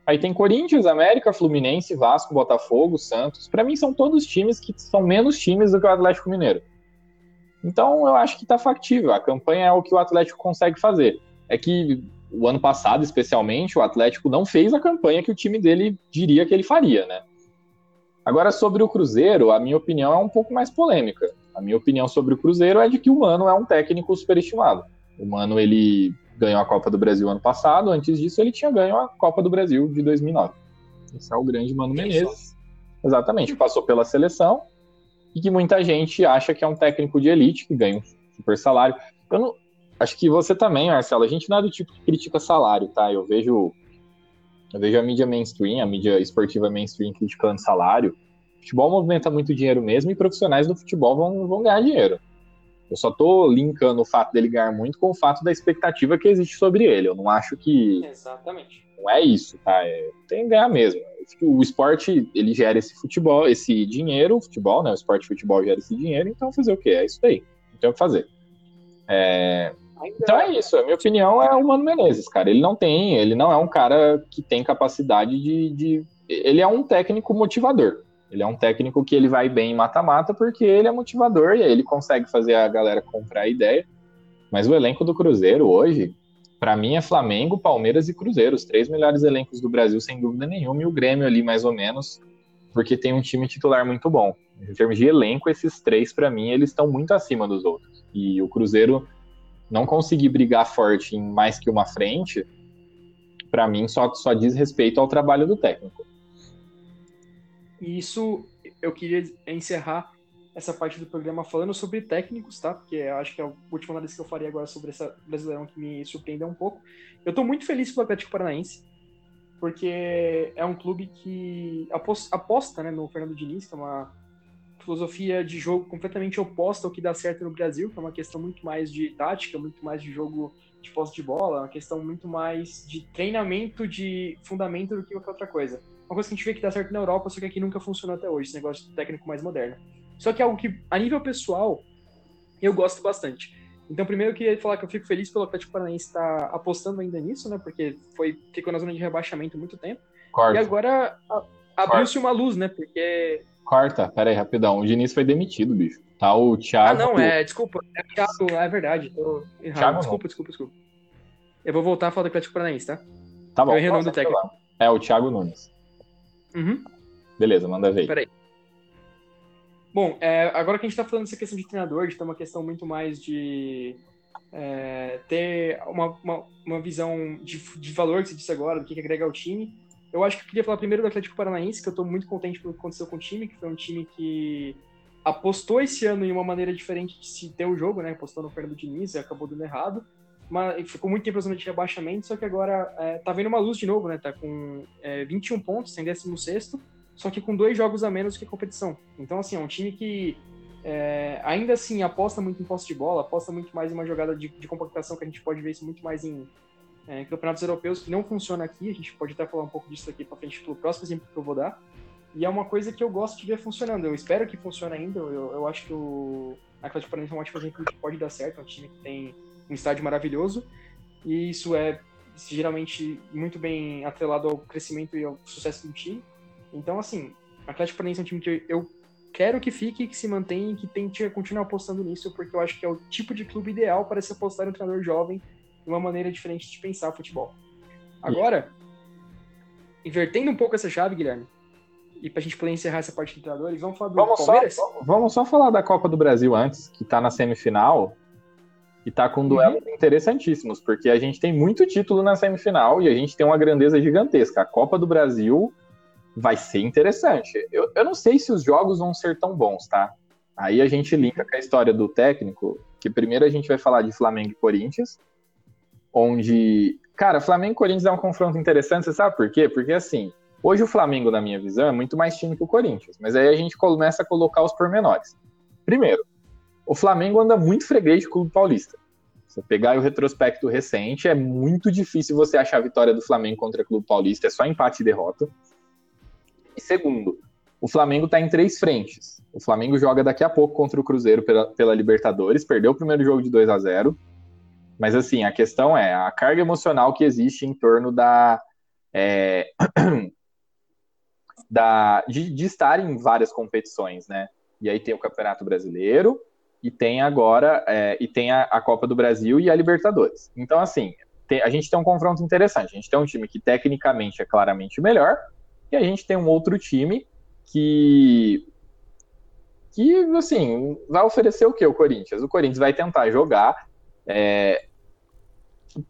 Aí tem Corinthians, América, Fluminense, Vasco, Botafogo, Santos. Para mim são todos times que são menos times do que o Atlético Mineiro. Então eu acho que tá factível. A campanha é o que o Atlético consegue fazer. É que o ano passado, especialmente, o Atlético não fez a campanha que o time dele diria que ele faria, né? Agora, sobre o Cruzeiro, a minha opinião é um pouco mais polêmica. A minha opinião sobre o Cruzeiro é de que o Mano é um técnico superestimado. O Mano, ele ganhou a Copa do Brasil ano passado. Antes disso, ele tinha ganho a Copa do Brasil de 2009. Esse é o grande Mano Menezes. Exatamente, passou pela seleção e que muita gente acha que é um técnico de elite que ganha um super salário. Eu não, acho que você também, Marcelo, a gente não é do tipo que critica salário, tá? Eu vejo Eu vejo a mídia mainstream, a mídia esportiva mainstream criticando salário. O futebol movimenta muito dinheiro mesmo e profissionais do futebol vão, vão ganhar dinheiro. Eu só tô linkando o fato dele ganhar muito com o fato da expectativa que existe sobre ele. Eu não acho que. Exatamente. Não é isso, tá? É, tem que ganhar mesmo. O esporte, ele gera esse futebol, esse dinheiro, o futebol, né? O esporte futebol gera esse dinheiro, então fazer o quê? É isso aí. Não tem o que fazer. É... Então é isso. A minha opinião é o Mano Menezes, cara. Ele não tem, ele não é um cara que tem capacidade de. de... Ele é um técnico motivador. Ele é um técnico que ele vai bem em mata-mata porque ele é motivador e aí ele consegue fazer a galera comprar a ideia. Mas o elenco do Cruzeiro hoje, para mim, é Flamengo, Palmeiras e Cruzeiro, os três melhores elencos do Brasil, sem dúvida nenhuma, e o Grêmio ali, mais ou menos, porque tem um time titular muito bom. Em termos de elenco, esses três, para mim, eles estão muito acima dos outros. E o Cruzeiro não conseguir brigar forte em mais que uma frente, para mim, só, só diz respeito ao trabalho do técnico. E isso eu queria encerrar essa parte do programa falando sobre técnicos, tá? Porque eu acho que é a última análise que eu faria agora sobre essa Brasileirão que me surpreendeu um pouco. Eu tô muito feliz pelo Atlético Paranaense, porque é um clube que aposta né, no Fernando Diniz, que é uma filosofia de jogo completamente oposta ao que dá certo no Brasil, que é uma questão muito mais de tática, muito mais de jogo de posse de bola, uma questão muito mais de treinamento de fundamento do que qualquer outra coisa uma coisa que a gente vê que dá certo na Europa, só que aqui nunca funcionou até hoje, esse negócio técnico mais moderno. Só que é algo que, a nível pessoal, eu gosto bastante. Então, primeiro eu queria falar que eu fico feliz pelo Atlético Paranaense estar apostando ainda nisso, né? Porque foi, ficou na zona de rebaixamento muito tempo. Corta. E agora abriu-se uma luz, né? Porque. Corta, pera aí, rapidão. O Diniz foi demitido, bicho. Tá o Thiago. Ah, não, é, desculpa. É o Thiago, é verdade. Tô errado. Thiago desculpa, desculpa, desculpa. Eu vou voltar a falar do Atlético Paranaense, tá? Tá bom. Eu errei o nome do técnico. É o Thiago Nunes. Uhum. Beleza, manda ver. Peraí. Bom, é, agora que a gente está falando dessa questão de treinador, de ter uma questão muito mais de é, ter uma, uma, uma, visão de, de valor que você disse agora, do que, que agrega ao time, eu acho que eu queria falar primeiro do Atlético Paranaense, que eu estou muito contente pelo que aconteceu com o time, que foi um time que apostou esse ano em uma maneira diferente de se ter o jogo, né? Apostou no Fernando Diniz e acabou dando errado mas ficou muito tempo na zona de rebaixamento, só que agora é, tá vendo uma luz de novo, né? Tá com é, 21 pontos, tem 16 só que com dois jogos a menos que a competição. Então, assim, é um time que é, ainda assim aposta muito em posse de bola, aposta muito mais em uma jogada de, de compactação, que a gente pode ver isso muito mais em é, campeonatos europeus, que não funciona aqui. A gente pode até falar um pouco disso aqui para frente pelo próximo exemplo que eu vou dar. E é uma coisa que eu gosto de ver funcionando. Eu espero que funcione ainda. Eu, eu acho que o Atlético Paranaense é um ótimo exemplo que pode dar certo. É um time que tem um estádio maravilhoso, e isso é geralmente muito bem atrelado ao crescimento e ao sucesso do time. Então, assim, o Atlético Paranaense é um time que eu quero que fique, que se mantenha e que tente continuar apostando nisso, porque eu acho que é o tipo de clube ideal para se apostar em um treinador jovem de uma maneira diferente de pensar futebol. Agora, invertendo um pouco essa chave, Guilherme, e para a gente poder encerrar essa parte de treinadores, vamos falar do vamos Palmeiras? Só, vamos só falar da Copa do Brasil antes, que está na semifinal. E tá com duelos uhum. interessantíssimos, porque a gente tem muito título na semifinal e a gente tem uma grandeza gigantesca. A Copa do Brasil vai ser interessante. Eu, eu não sei se os jogos vão ser tão bons, tá? Aí a gente linka com a história do técnico, que primeiro a gente vai falar de Flamengo e Corinthians, onde, cara, Flamengo e Corinthians é um confronto interessante, você sabe por quê? Porque assim, hoje o Flamengo, na minha visão, é muito mais time que o Corinthians, mas aí a gente começa a colocar os pormenores. Primeiro, o Flamengo anda muito freguês de Clube Paulista. Você pegar o retrospecto recente, é muito difícil você achar a vitória do Flamengo contra o Clube Paulista, é só empate e derrota. E segundo, o Flamengo está em três frentes. O Flamengo joga daqui a pouco contra o Cruzeiro pela, pela Libertadores, perdeu o primeiro jogo de 2 a 0 mas assim, a questão é a carga emocional que existe em torno da. É, da de, de estar em várias competições, né? E aí tem o Campeonato Brasileiro, e tem agora é, e tem a, a, Copa do Brasil e a Libertadores. Então, assim, tem, a gente tem um confronto interessante. A gente tem um time que tecnicamente é claramente melhor, e a gente tem um outro time que. que, assim, vai oferecer o que o Corinthians? O Corinthians vai tentar jogar é,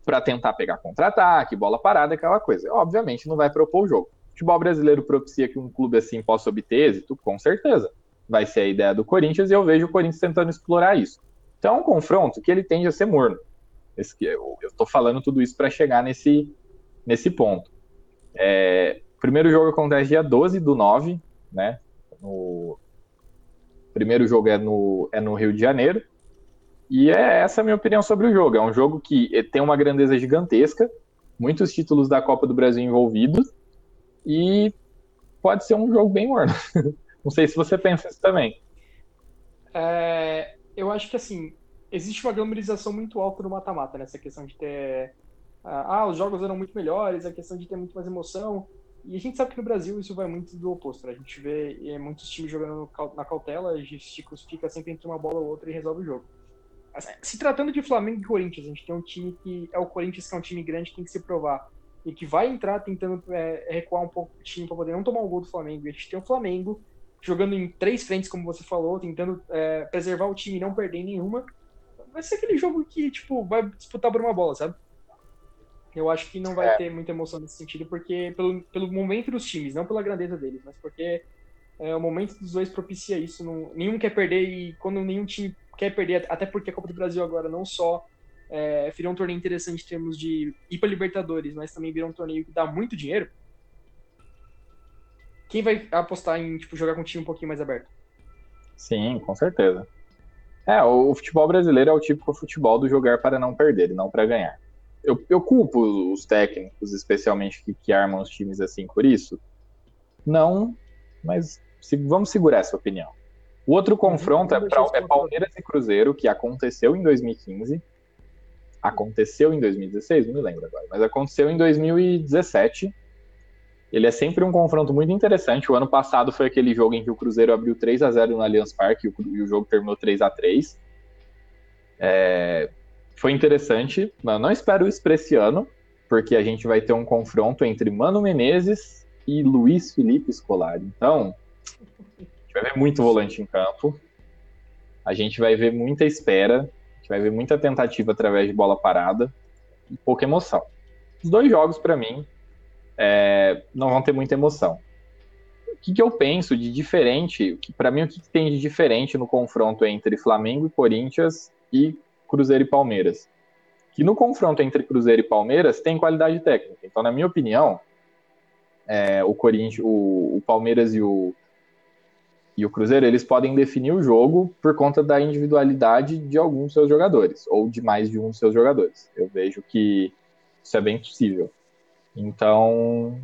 para tentar pegar contra-ataque, bola parada, aquela coisa. Obviamente não vai propor o jogo. O futebol brasileiro propicia que um clube assim possa obter êxito? Com certeza vai ser a ideia do Corinthians, e eu vejo o Corinthians tentando explorar isso. Então é um confronto que ele tende a ser morno. Esse, eu estou falando tudo isso para chegar nesse, nesse ponto. É, primeiro jogo acontece dia 12 do 9, né? No... Primeiro jogo é no, é no Rio de Janeiro. E é essa a minha opinião sobre o jogo. É um jogo que tem uma grandeza gigantesca, muitos títulos da Copa do Brasil envolvidos, e pode ser um jogo bem morno. Não sei se você pensa isso também. É, eu acho que assim, existe uma glamorização muito alta no mata-mata, nessa questão de ter. Ah, os jogos eram muito melhores, a questão de ter muito mais emoção. E a gente sabe que no Brasil isso vai muito do oposto. Né? A gente vê é, muitos times jogando na cautela, a gente fica sempre entre uma bola ou outra e resolve o jogo. Se tratando de Flamengo e Corinthians, a gente tem um time que é o Corinthians, que é um time grande, que tem que se provar. E que vai entrar tentando é, recuar um pouco o time para poder não tomar o gol do Flamengo. E a gente tem o Flamengo jogando em três frentes, como você falou, tentando é, preservar o time e não perder nenhuma. Vai ser aquele jogo que, tipo, vai disputar por uma bola, sabe? Eu acho que não vai é. ter muita emoção nesse sentido, porque pelo, pelo momento dos times, não pela grandeza deles, mas porque é, o momento dos dois propicia isso. Não, nenhum quer perder e quando nenhum time quer perder, até porque a Copa do Brasil agora não só é, virou um torneio interessante em termos de ir para Libertadores, mas também virou um torneio que dá muito dinheiro. Quem vai apostar em tipo, jogar com um time um pouquinho mais aberto? Sim, com certeza. É, o futebol brasileiro é o típico futebol do jogar para não perder e não para ganhar eu, eu culpo os técnicos, especialmente que, que armam os times assim por isso? Não, mas se, vamos segurar essa opinião. O outro confronto é, pra, é Palmeiras e Cruzeiro, que aconteceu em 2015. Aconteceu em 2016, não me lembro agora, mas aconteceu em 2017. Ele é sempre um confronto muito interessante. O ano passado foi aquele jogo em que o Cruzeiro abriu 3 a 0 no Allianz Parque e o, jogo terminou 3 a 3 é, foi interessante. Mas não espero isso para esse ano, porque a gente vai ter um confronto entre Mano Menezes e Luiz Felipe Scolari. Então, a gente vai ver muito volante em campo. A gente vai ver muita espera. A gente vai ver muita tentativa através de bola parada e pouca emoção. Os dois jogos, para mim, é, não vão ter muita emoção. O que, que eu penso de diferente? Para mim, o que, que tem de diferente no confronto entre Flamengo e Corinthians e Cruzeiro e Palmeiras. Que no confronto entre Cruzeiro e Palmeiras tem qualidade técnica. Então, na minha opinião, é, o Corinthians, o, o Palmeiras e o, e o Cruzeiro, eles podem definir o jogo por conta da individualidade de alguns seus jogadores, ou de mais de um dos seus jogadores. Eu vejo que isso é bem possível. Então,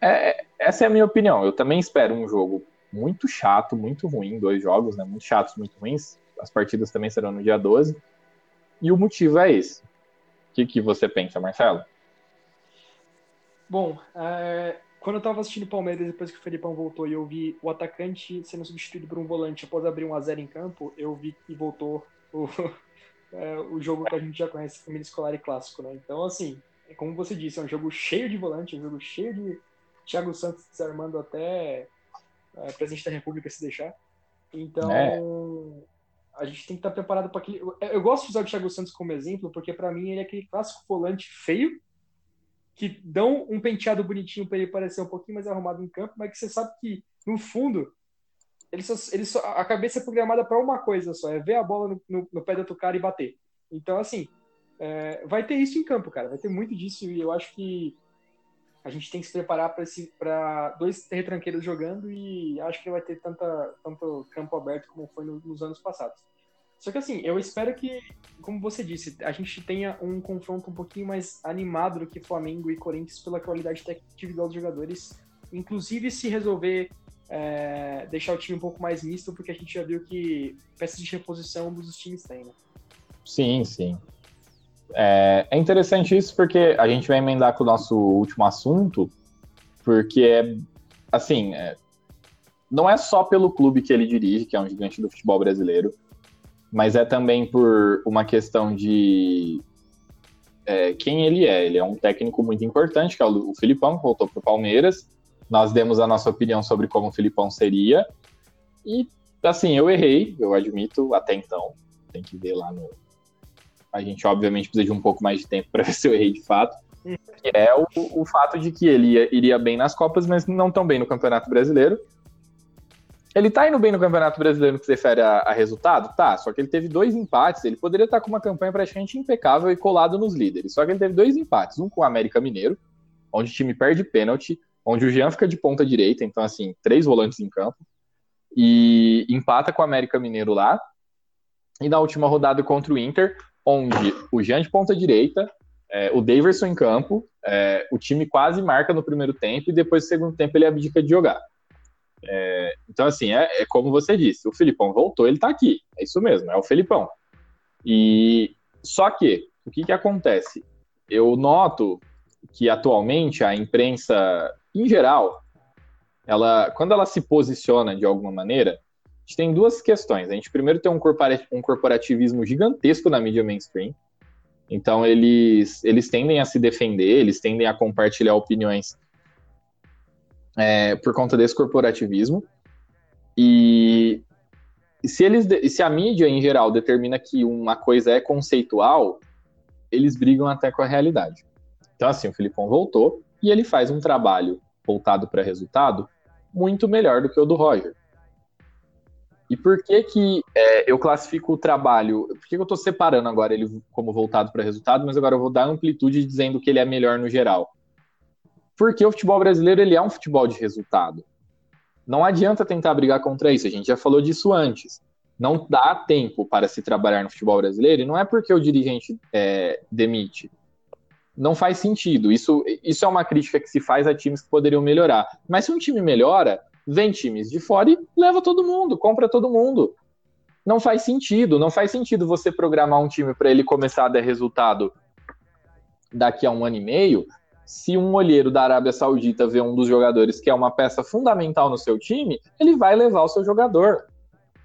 é, essa é a minha opinião. Eu também espero um jogo muito chato, muito ruim, dois jogos, né, muito chatos, muito ruins. As partidas também serão no dia 12. E o motivo é esse. O que, que você pensa, Marcelo? Bom, é, quando eu estava assistindo o Palmeiras, depois que o Felipão voltou e eu vi o atacante sendo substituído por um volante após abrir um a 0 em campo, eu vi que voltou o, é, o jogo que a gente já conhece, família escolar e clássico, né? Então, assim, é como você disse, é um jogo cheio de volante, é um jogo cheio de Thiago Santos desarmando até é, presidente da República se deixar. Então, é a gente tem que estar preparado para aquele. Eu gosto de usar o Thiago Santos como exemplo, porque para mim ele é aquele clássico volante feio, que dão um penteado bonitinho para ele parecer um pouquinho mais arrumado em campo, mas que você sabe que, no fundo, ele só, ele só, a cabeça é programada para uma coisa só, é ver a bola no, no, no pé do outro cara e bater. Então, assim, é, vai ter isso em campo, cara, vai ter muito disso, e eu acho que a gente tem que se preparar para dois retranqueiros jogando e acho que vai ter tanta, tanto campo aberto como foi no, nos anos passados. Só que assim, eu espero que, como você disse, a gente tenha um confronto um pouquinho mais animado do que Flamengo e Corinthians pela qualidade técnica dos jogadores. Inclusive se resolver é, deixar o time um pouco mais misto, porque a gente já viu que peças de reposição ambos os times têm, né? Sim, sim. É, é interessante isso porque a gente vai emendar com o nosso último assunto, porque é assim, é, não é só pelo clube que ele dirige, que é um gigante do futebol brasileiro, mas é também por uma questão de é, quem ele é. Ele é um técnico muito importante, que é o, o Filipão, que voltou para o Palmeiras. Nós demos a nossa opinião sobre como o Filipão seria. E, assim, eu errei, eu admito, até então. Tem que ver lá no, a gente obviamente precisa de um pouco mais de tempo para ver se eu errei de fato, que é o, o fato de que ele ia, iria bem nas Copas, mas não tão bem no Campeonato Brasileiro. Ele tá indo bem no Campeonato Brasileiro no que se refere a, a, resultado? Tá, só que ele teve dois empates, ele poderia estar com uma campanha praticamente impecável e colado nos líderes. Só que ele teve dois empates, um com o América Mineiro, onde o time perde pênalti, onde o Jean fica de ponta direita, então assim, três volantes em campo, e empata com o América Mineiro lá. E na última rodada contra o Inter, onde o Jean de ponta direita, é, o Daverson em campo, é, o time quase marca no primeiro tempo e depois no segundo tempo ele abdica de jogar. É, então, assim, é, é, como você disse, o Filipão voltou, ele tá aqui. É isso mesmo, é o Filipão. E só que, o que que acontece? Eu noto que atualmente a imprensa, em geral, ela, quando ela se posiciona de alguma maneira, gente tem duas questões. A gente primeiro tem um, corporativismo gigantesco na mídia mainstream. Então eles, eles tendem a se defender, eles tendem a compartilhar opiniões é, por conta desse corporativismo. E se, eles, se a mídia em geral determina que uma coisa é conceitual, eles brigam até com a realidade. Então, assim, o Filipão voltou e ele faz um trabalho voltado para resultado muito melhor do que o do Roger. E por que que é, eu classifico o trabalho? Por que, que eu estou separando agora ele como voltado para resultado, mas agora eu vou dar amplitude dizendo que ele é melhor no geral? Porque o futebol brasileiro ele é um futebol de resultado. Não adianta tentar brigar contra isso. A gente já falou disso antes. Não dá tempo para se trabalhar no futebol brasileiro. E não é porque o dirigente é, demite não faz sentido. Isso, isso é uma crítica que se faz a times que poderiam melhorar. Mas se um time melhora, vem times de fora e leva todo mundo, compra todo mundo. Não faz sentido. Não faz sentido você programar um time para ele começar a dar resultado daqui a um ano e meio. Se um olheiro da Arábia Saudita vê um dos jogadores que é uma peça fundamental no seu time, ele vai levar o seu jogador.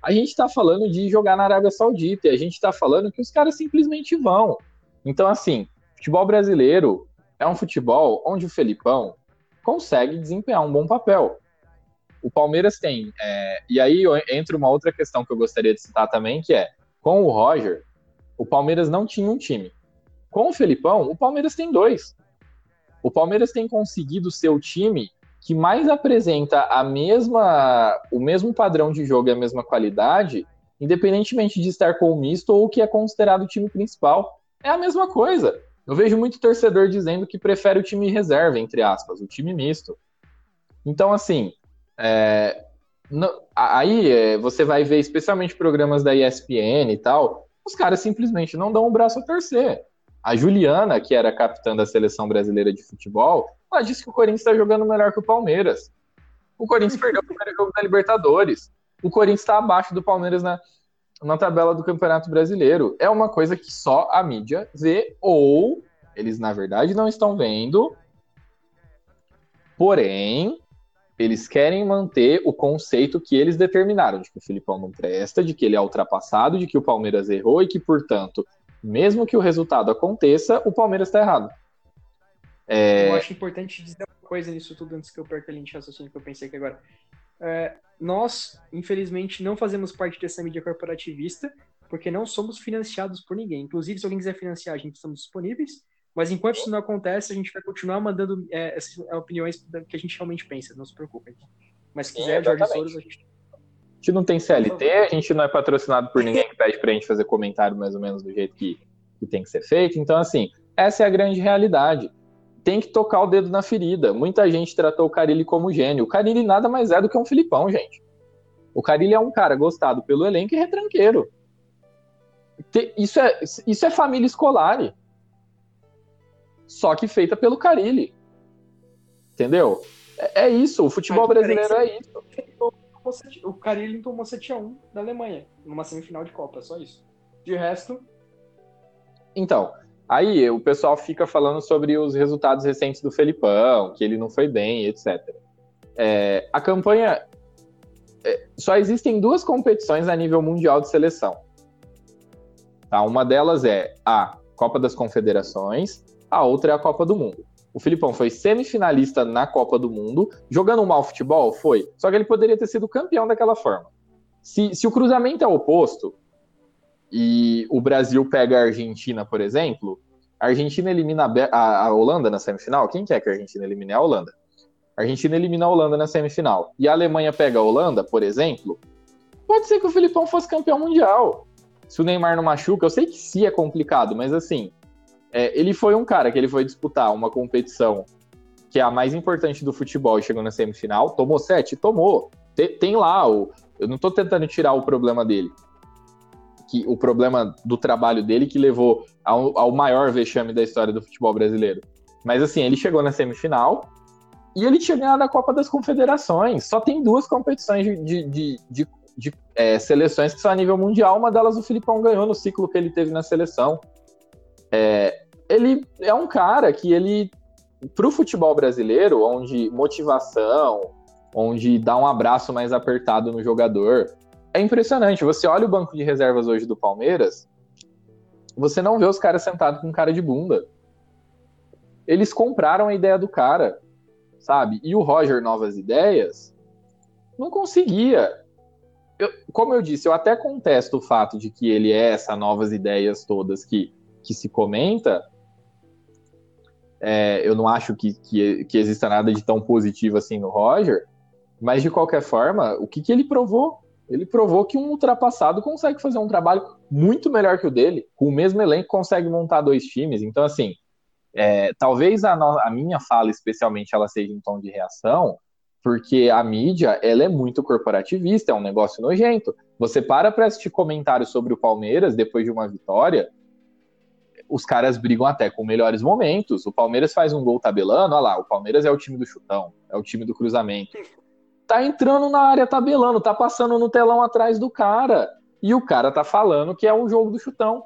A gente está falando de jogar na Arábia Saudita e a gente está falando que os caras simplesmente vão. Então, assim, futebol brasileiro é um futebol onde o Felipão consegue desempenhar um bom papel. O Palmeiras tem. É, e aí entra uma outra questão que eu gostaria de citar também, que é, com o Roger, o Palmeiras não tinha um time. Com o Felipão, o Palmeiras tem dois. O Palmeiras tem conseguido ser o time que mais apresenta a mesma, o mesmo padrão de jogo e a mesma qualidade, independentemente de estar com o misto ou o que é considerado o time principal. É a mesma coisa. Eu vejo muito torcedor dizendo que prefere o time reserva, entre aspas, o time misto. Então, assim, é, aí é, você vai ver, especialmente programas da ESPN e tal, os caras simplesmente não dão o braço a torcer. A Juliana, que era capitã da seleção brasileira de futebol, ela disse que o Corinthians está jogando melhor que o Palmeiras. O Corinthians perdeu o primeiro jogo da Libertadores. O Corinthians está abaixo do Palmeiras na, na tabela do Campeonato Brasileiro. É uma coisa que só a mídia vê, ou eles na verdade não estão vendo. Porém, eles querem manter o conceito que eles determinaram, de que o Filipão não presta, de que ele é ultrapassado, de que o Palmeiras errou e que, portanto, mesmo que o resultado aconteça, o Palmeiras está errado. É... Eu acho importante dizer uma coisa nisso tudo antes que eu perca a linha de raciocínio que eu pensei aqui agora. É, nós, infelizmente, não fazemos parte dessa mídia corporativista, porque não somos financiados por ninguém. Inclusive, se alguém quiser financiar, a gente estamos disponíveis. Mas enquanto isso não acontece, a gente vai continuar mandando é, essas opiniões que a gente realmente pensa, não se preocupem. Mas se quiser, é, Jorge Soros, a gente. A gente não tem CLT, a gente não é patrocinado por ninguém que pede pra gente fazer comentário mais ou menos do jeito que, que tem que ser feito. Então, assim, essa é a grande realidade tem que tocar o dedo na ferida. Muita gente tratou o Carilli como gênio. O Carilli nada mais é do que um Filipão, gente. O Carilli é um cara gostado pelo elenco e retranqueiro. Isso é, isso é família escolar. Só que feita pelo Carilli. Entendeu? É, é isso. O futebol brasileiro é isso. O Carilli tomou 7x1 da Alemanha, numa semifinal de Copa, só isso. De resto. Então, Aí o pessoal fica falando sobre os resultados recentes do Felipão, que ele não foi bem, etc. É, a campanha. É, só existem duas competições a nível mundial de seleção. Tá? Uma delas é a Copa das Confederações, a outra é a Copa do Mundo. O Filipão foi semifinalista na Copa do Mundo, jogando um mau futebol? Foi. Só que ele poderia ter sido campeão daquela forma. Se, se o cruzamento é oposto, e o Brasil pega a Argentina, por exemplo, a Argentina elimina a, a Holanda na semifinal. Quem quer que a Argentina elimine a Holanda? A Argentina elimina a Holanda na semifinal. E a Alemanha pega a Holanda, por exemplo. Pode ser que o Filipão fosse campeão mundial. Se o Neymar não machuca, eu sei que sim é complicado, mas assim, é, ele foi um cara que ele foi disputar uma competição que é a mais importante do futebol e chegou na semifinal, tomou sete? Tomou. Tem, tem lá, o, eu não estou tentando tirar o problema dele. Que, o problema do trabalho dele que levou ao, ao maior vexame da história do futebol brasileiro. Mas assim, ele chegou na semifinal e ele tinha ganhado a Copa das Confederações. Só tem duas competições de, de, de, de, é, seleções que são a nível mundial. Uma delas o Filipão ganhou no ciclo que ele teve na seleção. É, ele é um cara que ele, para o futebol brasileiro, onde motivação, onde dá um abraço mais apertado no jogador, é impressionante. Você olha o banco de reservas hoje do Palmeiras, você não vê os caras sentados com cara de bunda. Eles compraram a ideia do cara, sabe? E o Roger Novas Ideias não conseguia. Eu, como eu disse, eu até contesto o fato de que ele é essa novas ideias todas que, que se comenta. É, eu não acho que, que, que exista nada de tão positivo assim no Roger, mas de qualquer forma, o que, que ele provou? Ele provou que um ultrapassado consegue fazer um trabalho muito melhor que o dele, com o mesmo elenco consegue montar dois times. Então, assim, é, talvez a, no, a, minha fala, especialmente, ela seja em tom de reação, porque a mídia ela é muito corporativista, é um negócio nojento. Você para para assistir comentários sobre o Palmeiras depois de uma vitória, os caras brigam até com melhores momentos. O Palmeiras faz um gol tabelando, olha lá, o Palmeiras é o time do chutão, é o time do cruzamento. Tá entrando na área tabelando, tá passando no telão atrás do cara. E o cara tá falando que é um jogo do chutão.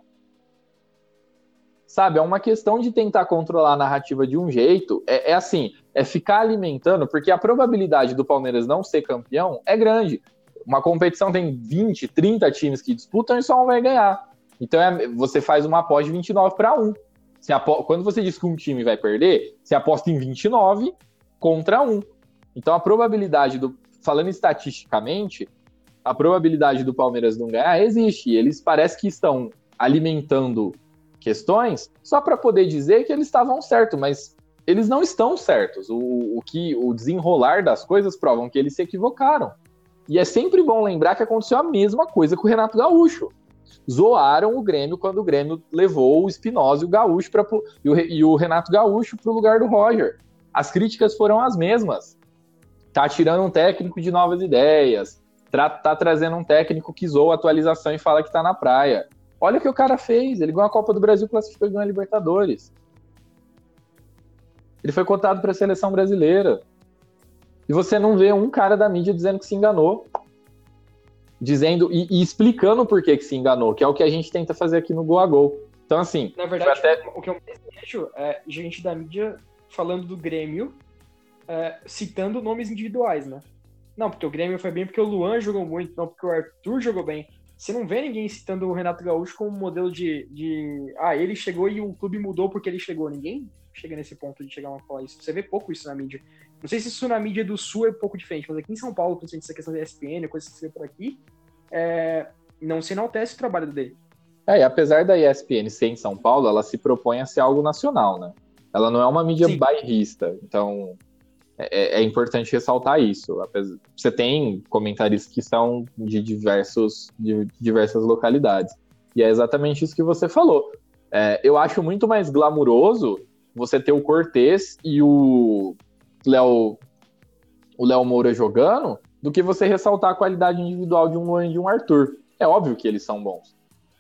Sabe, é uma questão de tentar controlar a narrativa de um jeito. É, é, assim, é ficar alimentando, porque a probabilidade do Palmeiras não ser campeão é grande. Uma competição tem 20, 30 times que disputam e só um vai ganhar. Então é, você faz uma aposta de 29 para 1. Quando você diz que um time vai perder, você aposta em 29 contra 1. Então a probabilidade do. Falando estatisticamente, a probabilidade do Palmeiras não ganhar existe. E eles parece que estão alimentando questões só para poder dizer que eles estavam certos, mas eles não estão certos. O, o que o desenrolar das coisas provam que eles se equivocaram. E é sempre bom lembrar que aconteceu a mesma coisa com o Renato Gaúcho. Zoaram o Grêmio quando o Grêmio levou o Espinosa e o Gaúcho para e, e o Renato Gaúcho para o lugar do Roger. As críticas foram as mesmas. Tá tirando um técnico de novas ideias, tá, tá trazendo um técnico que zoa a atualização e fala que tá na praia. Olha o que o cara fez. Ele ganhou a Copa do Brasil, classificou e ganhou a Libertadores. Ele foi cotado para a seleção brasileira. E você não vê um cara da mídia dizendo que se enganou. Dizendo e, e explicando por que, que se enganou, que é o que a gente tenta fazer aqui no Go a Go. Então, assim. Na verdade, até... o que eu mais vejo é gente da mídia falando do Grêmio, é, citando nomes individuais, né? Não, porque o Grêmio foi bem porque o Luan jogou muito, não porque o Arthur jogou bem. Você não vê ninguém citando o Renato Gaúcho como modelo de, de. Ah, ele chegou e o clube mudou porque ele chegou. Ninguém chega nesse ponto de chegar a falar isso. Você vê pouco isso na mídia. Não sei se isso na mídia do Sul é um pouco diferente, mas aqui em São Paulo, principalmente essa questão da ESPN, coisas que você vê por aqui, é... não se enaltece o trabalho dele. É, e apesar da ESPN ser em São Paulo, ela se propõe a ser algo nacional, né? Ela não é uma mídia Sim. bairrista. Então, é, é, importante ressaltar isso. Você tem comentaristas que são de, diversos, de diversas localidades. E é exatamente isso que você falou. É, eu acho muito mais glamuroso você ter o Cortez e o Léo o Léo Moura jogando do que você ressaltar a qualidade individual de um Luan e de um Arthur. É óbvio que eles são bons.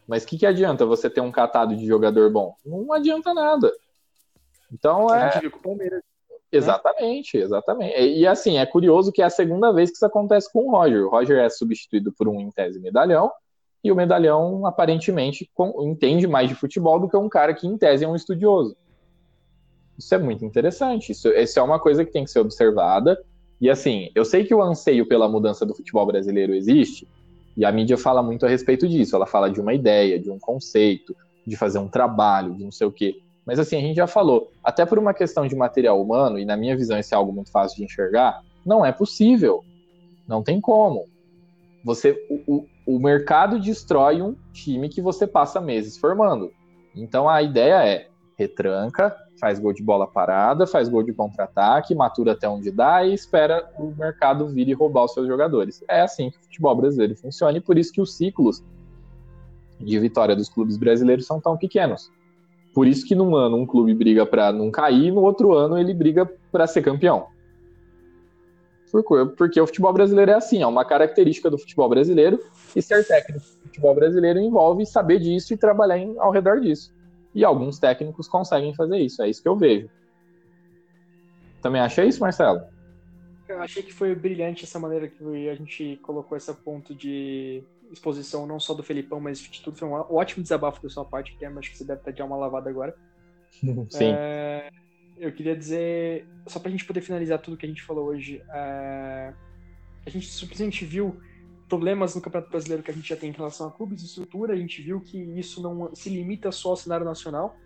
Mas o que, que adianta você ter um catado de jogador bom? Não adianta nada. Então é. A gente viu com o Palmeiras Exatamente, exatamente. E, e, assim, é curioso que é a segunda vez que isso acontece com o Roger. O Roger é substituído por um em tese medalhão, e o medalhão aparentemente com, entende mais de futebol do que um cara que em tese é um estudioso. Isso é muito interessante. Isso, isso é uma coisa que tem que ser observada. E assim, eu sei que o anseio pela mudança do futebol brasileiro existe, e a mídia fala muito a respeito disso. Ela fala de uma ideia, de um conceito, de fazer um trabalho, de não sei o quê. Mas assim, a gente já falou, até por uma questão de material humano, e na minha visão isso é algo muito fácil de enxergar, não é possível. Não tem como. Você, o, o mercado destrói um time que você passa meses formando. Então a ideia é retranca, faz gol de bola parada, faz gol de contra-ataque, matura até onde dá e espera o mercado vir e roubar os seus jogadores. É assim que o futebol brasileiro funciona e por isso que os ciclos de vitória dos clubes brasileiros são tão pequenos Por isso que num ano um clube briga para não cair, no outro ano ele briga para ser campeão. Porque o futebol brasileiro é assim, é uma característica do futebol brasileiro, e ser técnico do futebol brasileiro envolve saber disso e trabalhar em, ao redor disso. E alguns técnicos conseguem fazer isso, é isso que eu vejo. Também achei isso, Marcelo? Eu achei que foi brilhante essa maneira que a gente colocou esse ponto de exposição, não só do Felipão, mas de tudo. Foi um ótimo desabafo da sua parte, que acho que você deve estar de uma lavada agora. Sim. É, eu queria dizer, só para a gente poder finalizar tudo que a gente falou hoje, é, a gente simplesmente viu problemas no Campeonato Brasileiro que a gente já tem em relação a clubes e estrutura, a gente viu que isso não se limita só ao cenário nacional,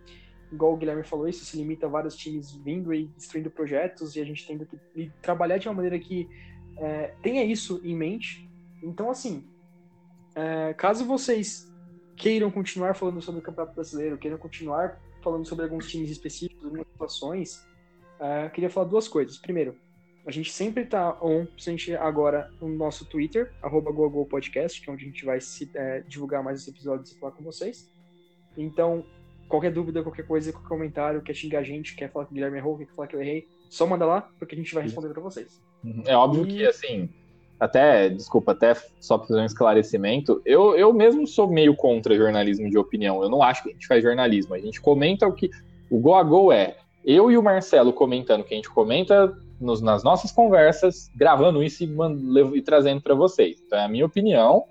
igual o Guilherme falou, isso se limita a vários times vindo e destruindo projetos, e a gente tendo que trabalhar de uma maneira que é, tenha isso em mente. Então, assim, é, caso vocês queiram continuar falando sobre o Campeonato Brasileiro, queiram continuar falando sobre alguns times específicos, algumas situações, uh, queria falar duas coisas. Primeiro, a gente sempre está on, presente agora no nosso Twitter, arroba Podcast, que é onde a gente vai se, é, divulgar mais os episódios e falar com vocês. Então, qualquer dúvida, qualquer coisa, qualquer comentário, quer xingar a gente, quer falar que o Guilherme errou, quer falar que eu errei, só manda lá, porque a gente vai responder para vocês. Uhum. É óbvio e... que, assim, até, desculpa, até só para fazer um esclarecimento, eu, eu mesmo sou meio contra jornalismo de opinião. Eu não acho que a gente faz jornalismo. A gente comenta o que. O Go a Go é eu e o Marcelo comentando o que a gente comenta nos, nas nossas conversas, gravando isso e, e trazendo para vocês. Então é a minha opinião.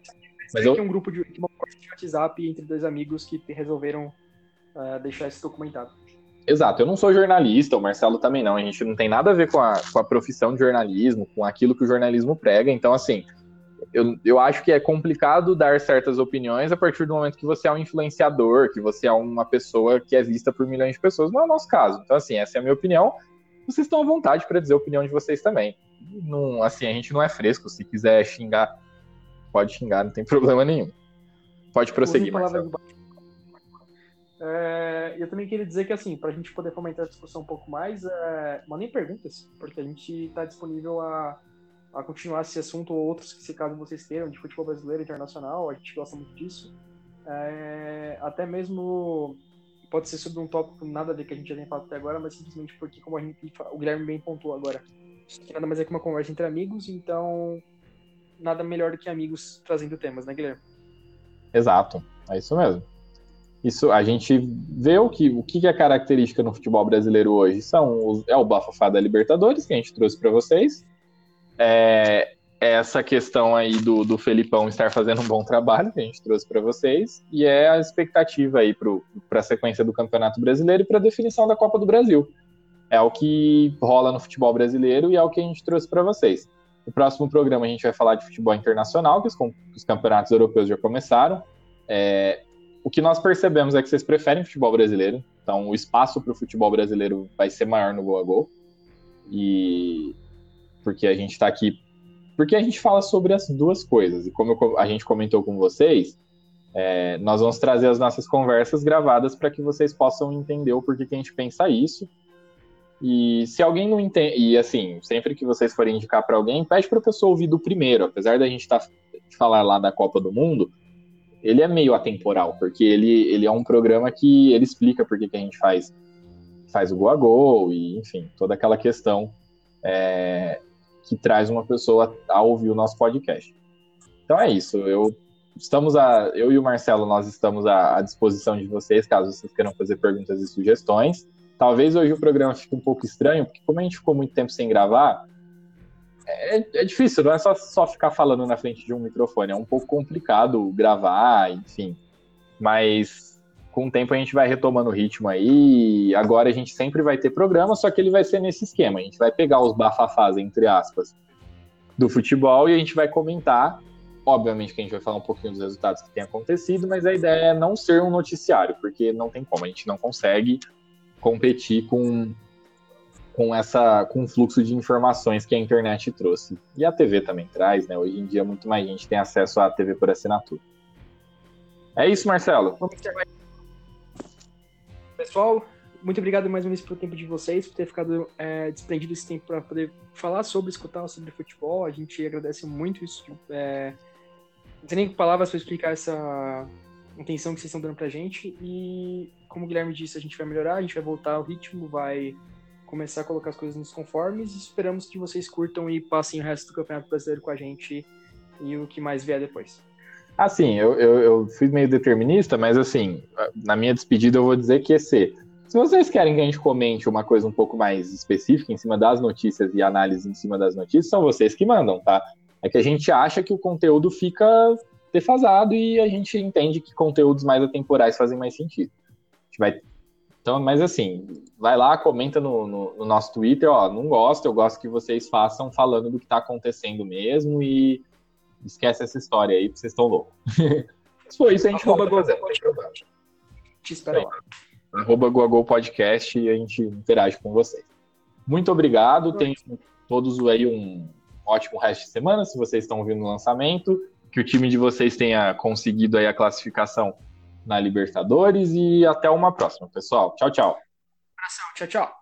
Mas eu... um grupo de, uma de WhatsApp entre dois amigos que resolveram uh, deixar isso documentado. Exato, eu não sou jornalista, o Marcelo também não, a gente não tem nada a ver com a, com a profissão de jornalismo, com aquilo que o jornalismo prega, então assim, eu, eu acho que é complicado dar certas opiniões a partir do momento que você é um influenciador, que você é uma pessoa que é vista por milhões de pessoas, não é o nosso caso. Então assim, essa é a minha opinião, vocês estão à vontade para dizer a opinião de vocês também. Não, assim, a gente não é fresco, se quiser xingar, pode xingar, não tem problema nenhum. Pode prosseguir, Marcelo. É, eu também queria dizer que, assim, para a gente poder fomentar a discussão um pouco mais, é, mandem perguntas, porque a gente está disponível a, a continuar esse assunto ou outros que, se caso vocês queiram, de futebol brasileiro internacional, a gente gosta muito disso. É, até mesmo pode ser sobre um tópico nada a ver que a gente já tem falado até agora, mas simplesmente porque, como a gente, o Guilherme bem pontuou agora, nada mais é que uma conversa entre amigos, então nada melhor do que amigos trazendo temas, né, Guilherme? Exato, é isso mesmo. Isso a gente vê o que, o que é característica no futebol brasileiro hoje. São os, é o bafafá da Libertadores, que a gente trouxe para vocês. É, essa questão aí do, do Felipão estar fazendo um bom trabalho, que a gente trouxe para vocês. E é a expectativa aí para a sequência do Campeonato Brasileiro e para a definição da Copa do Brasil. É o que rola no futebol brasileiro e é o que a gente trouxe para vocês. No próximo programa a gente vai falar de futebol internacional, que os, os campeonatos europeus já começaram. É, o que nós percebemos é que vocês preferem futebol brasileiro, então o espaço para o futebol brasileiro vai ser maior no Gol a Gol. E porque a gente está aqui. Porque a gente fala sobre as duas coisas. E como a gente comentou com vocês, é, nós vamos trazer as nossas conversas gravadas para que vocês possam entender o porquê que a gente pensa isso. E se alguém não entende. E assim, sempre que vocês forem indicar para alguém, pede para a pessoa ouvir do primeiro. Apesar da gente tá, falar lá da Copa do Mundo, ele é meio atemporal, porque ele, ele é um programa que ele explica por que, a gente faz, faz o Go a Go, e enfim, toda aquela questão é, que traz uma pessoa a ouvir o nosso podcast. Então é isso, eu estamos a, eu e o Marcelo, nós estamos à, à disposição de vocês, caso vocês queiram fazer perguntas e sugestões. Talvez hoje o programa fique um pouco estranho, porque como a gente ficou muito tempo sem gravar, é, é, difícil, não é só, só ficar falando na frente de um microfone, é um pouco complicado gravar, enfim. Mas com o tempo a gente vai retomando o ritmo aí. Agora a gente sempre vai ter programa, só que ele vai ser nesse esquema. A gente vai pegar os bafafás, entre aspas, do futebol e a gente vai comentar. Obviamente que a gente vai falar um pouquinho dos resultados que tem acontecido, mas a ideia é não ser um noticiário, porque não tem como, a gente não consegue competir com com essa com o fluxo de informações que a internet trouxe. E a TV também traz, né? Hoje em dia muito mais gente tem acesso à TV por assinatura. É isso, Marcelo. Pessoal, muito obrigado mais uma vez pelo tempo de vocês, por ter ficado é, desprendido esse tempo para poder falar sobre, escutar sobre futebol. A gente agradece muito isso. É, não tem nem palavras para explicar essa, atenção que vocês estão dando pra gente. E, como o Guilherme disse, a gente vai melhorar, a gente vai voltar ao ritmo, vai começar a colocar as coisas nos conformes. Esperamos que vocês curtam e passem o resto do Campeonato Brasileiro com a gente e o que mais vier depois. Assim, eu, eu, eu fui meio determinista, mas assim, na minha despedida eu vou dizer que esse. Se vocês querem que a gente comente uma coisa um pouco mais específica em cima das notícias e análise em cima das notícias, são vocês que mandam, tá? É que a gente acha que o conteúdo fica defasado e a gente entende que conteúdos mais atemporais fazem mais sentido. A gente vai... Então, mas assim, vai lá, comenta no, no, no nosso Twitter, ó, não gosto, eu gosto que vocês façam falando do que está acontecendo mesmo e esquece essa história aí, porque vocês estão loucos. For isso, a gente Arroba fazer, Te espero lá. Arroba Google Podcast e a gente interage com vocês. Muito obrigado, tenham todos aí um ótimo resto de semana, se vocês estão ouvindo o lançamento que o time de vocês tenha conseguido aí a classificação na Libertadores e até uma próxima, pessoal. Tchau, tchau. Tchau, tchau.